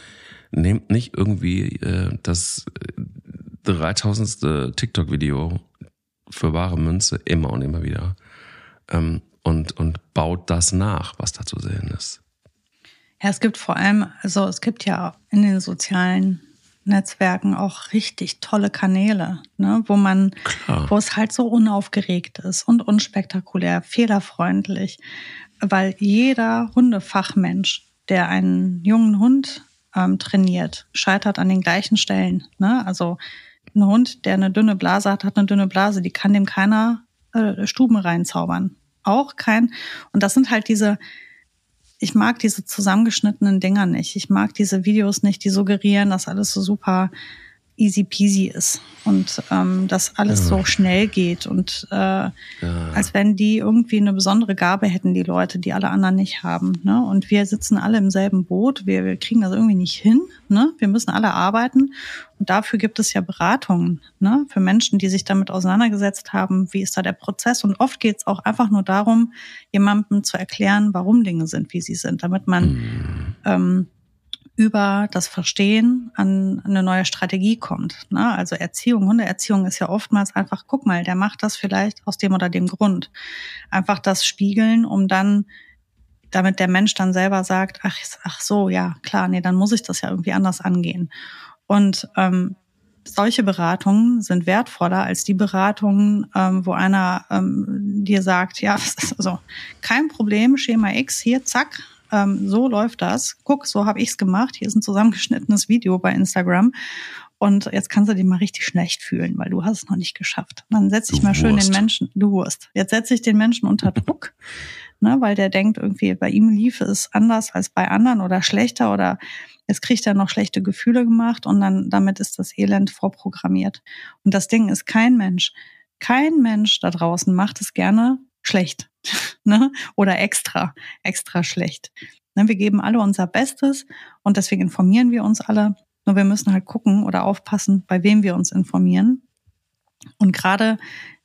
nehmt nicht irgendwie äh, das 3000. Äh, TikTok-Video für wahre Münze immer und immer wieder ähm, und, und baut das nach, was da zu sehen ist. Ja, es gibt vor allem, also es gibt ja in den sozialen Netzwerken auch richtig tolle Kanäle, ne, wo man, Klar. wo es halt so unaufgeregt ist und unspektakulär, fehlerfreundlich, weil jeder Hundefachmensch der einen jungen Hund ähm, trainiert, scheitert an den gleichen Stellen. Ne? Also ein Hund, der eine dünne Blase hat, hat eine dünne Blase, die kann dem keiner äh, Stuben reinzaubern. Auch kein. Und das sind halt diese, ich mag diese zusammengeschnittenen Dinger nicht. Ich mag diese Videos nicht, die suggerieren, dass alles so super easy peasy ist und ähm, dass alles ja. so schnell geht und äh, ja. als wenn die irgendwie eine besondere Gabe hätten, die Leute, die alle anderen nicht haben. Ne? Und wir sitzen alle im selben Boot, wir, wir kriegen das irgendwie nicht hin. Ne? Wir müssen alle arbeiten und dafür gibt es ja Beratungen ne? für Menschen, die sich damit auseinandergesetzt haben, wie ist da der Prozess. Und oft geht es auch einfach nur darum, jemandem zu erklären, warum Dinge sind, wie sie sind, damit man mhm. ähm, über das Verstehen an eine neue Strategie kommt. Ne? Also Erziehung, Hundeerziehung ist ja oftmals einfach, guck mal, der macht das vielleicht aus dem oder dem Grund. Einfach das spiegeln, um dann, damit der Mensch dann selber sagt, ach, ach so, ja, klar, nee, dann muss ich das ja irgendwie anders angehen. Und ähm, solche Beratungen sind wertvoller als die Beratungen, ähm, wo einer ähm, dir sagt, ja, also kein Problem, Schema X, hier, zack, ähm, so läuft das. Guck, so habe ich's gemacht. Hier ist ein zusammengeschnittenes Video bei Instagram. Und jetzt kannst du dich mal richtig schlecht fühlen, weil du hast es noch nicht geschafft. dann setze ich mal schön den Menschen, du Wurst. Jetzt setze ich den Menschen unter Druck, ne, weil der denkt irgendwie, bei ihm lief es anders als bei anderen oder schlechter oder jetzt kriegt er noch schlechte Gefühle gemacht und dann damit ist das Elend vorprogrammiert. Und das Ding ist kein Mensch. Kein Mensch da draußen macht es gerne schlecht ne? oder extra, extra schlecht. Ne? Wir geben alle unser Bestes und deswegen informieren wir uns alle. Nur wir müssen halt gucken oder aufpassen, bei wem wir uns informieren. Und gerade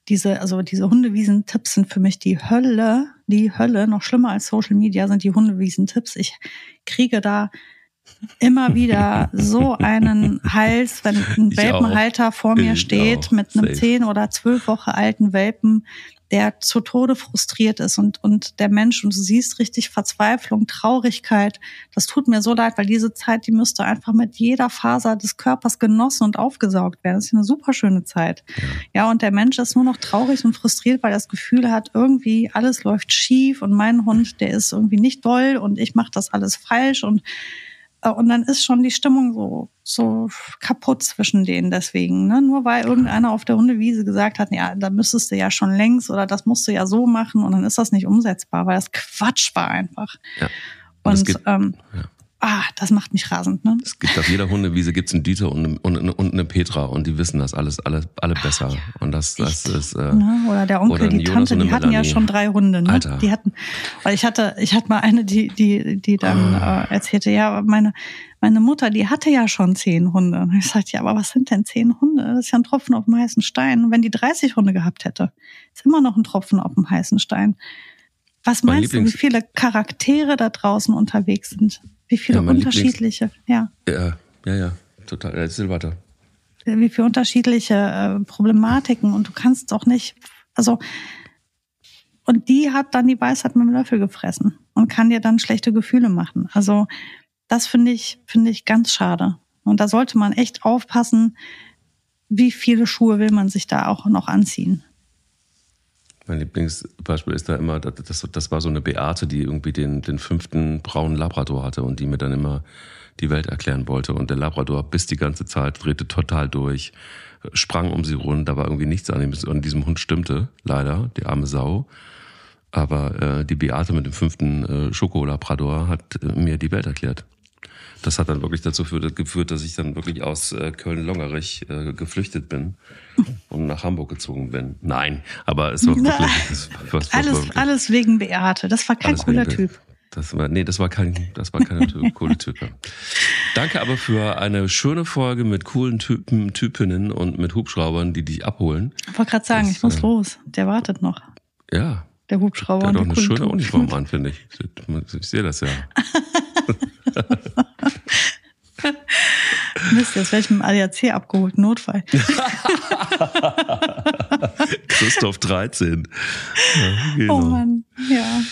diese, also diese Hundewiesen-Tipps sind für mich die Hölle, die Hölle. Noch schlimmer als Social Media sind die Hundewiesen-Tipps. Ich kriege da immer wieder so einen Hals, wenn ein Welpenhalter vor mir ich steht auch. mit einem zehn oder zwölf Woche alten Welpen, der zu Tode frustriert ist und, und der Mensch, und du siehst richtig Verzweiflung, Traurigkeit. Das tut mir so leid, weil diese Zeit, die müsste einfach mit jeder Faser des Körpers genossen und aufgesaugt werden. Das ist eine super schöne Zeit. Ja, und der Mensch ist nur noch traurig und frustriert, weil er das Gefühl hat, irgendwie alles läuft schief und mein Hund, der ist irgendwie nicht doll und ich mache das alles falsch und und dann ist schon die Stimmung so, so kaputt zwischen denen deswegen. Ne? Nur weil irgendeiner auf der Hundewiese gesagt hat, ja, da müsstest du ja schon längst oder das musst du ja so machen und dann ist das nicht umsetzbar, weil das Quatsch war einfach. Ja. Und, und geht, ähm, ja ah, das macht mich rasend. Ne? Es gibt auf jeder Hundewiese gibt's einen Dieter und und, und eine Petra und die wissen das alles alle, alle besser. Ja, und das, das ist äh, ne? oder der Onkel, oder die Tante, die hatten ja schon drei Hunde. Ne? Alter. Die hatten, weil ich hatte, ich hatte mal eine, die die die dann oh. äh, erzählte, ja, meine meine Mutter, die hatte ja schon zehn Hunde. Und ich sagte, ja, aber was sind denn zehn Hunde? Das ist ja ein Tropfen auf dem heißen Stein. Und wenn die 30 Hunde gehabt hätte, ist immer noch ein Tropfen auf dem heißen Stein. Was meinst du, wie viele Charaktere da draußen unterwegs sind? Wie viele ja, unterschiedliche, ja. Ja, ja, ja, total. Erzähl weiter. Wie viele unterschiedliche äh, Problematiken und du kannst doch nicht, also, und die hat dann die Weisheit mit dem Löffel gefressen und kann dir dann schlechte Gefühle machen. Also, das finde ich, finde ich ganz schade. Und da sollte man echt aufpassen, wie viele Schuhe will man sich da auch noch anziehen. Mein Lieblingsbeispiel ist da immer, das, das war so eine Beate, die irgendwie den, den fünften braunen Labrador hatte und die mir dann immer die Welt erklären wollte. Und der Labrador bis die ganze Zeit drehte total durch, sprang um sie rund, da war irgendwie nichts an, ihm, an diesem Hund stimmte, leider, die arme Sau. Aber äh, die Beate mit dem fünften äh, Schokolabrador hat äh, mir die Welt erklärt das hat dann wirklich dazu geführt, dass ich dann wirklich aus äh, Köln-Longerich äh, geflüchtet bin und nach Hamburg gezogen bin. Nein, aber es war wirklich das, was, alles, war alles wegen Beate. Das war kein cooler Typ. Das war, nee, das war kein, das war keine coole Type. Danke aber für eine schöne Folge mit coolen Typen, Typinnen und mit Hubschraubern, die dich abholen. Ich wollte gerade sagen, das, ich muss äh, los. Der wartet noch. Ja. Der Hubschrauber. Der hat auch eine schöne Uniform an, finde ich. Ich sehe das ja. Mist, jetzt werde ich mit dem ADAC abgeholt, Notfall. Christoph 13. Ja, genau. Oh Mann, ja.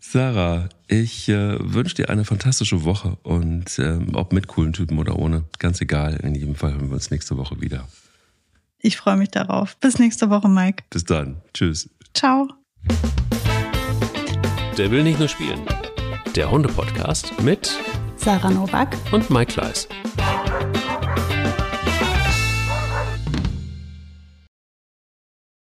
Sarah, ich äh, wünsche dir eine fantastische Woche und äh, ob mit coolen Typen oder ohne, ganz egal. In jedem Fall hören wir uns nächste Woche wieder. Ich freue mich darauf. Bis nächste Woche, Mike. Bis dann. Tschüss. Ciao. Der will nicht nur spielen der Hunde-Podcast mit Sarah Novak und Mike Kleiss.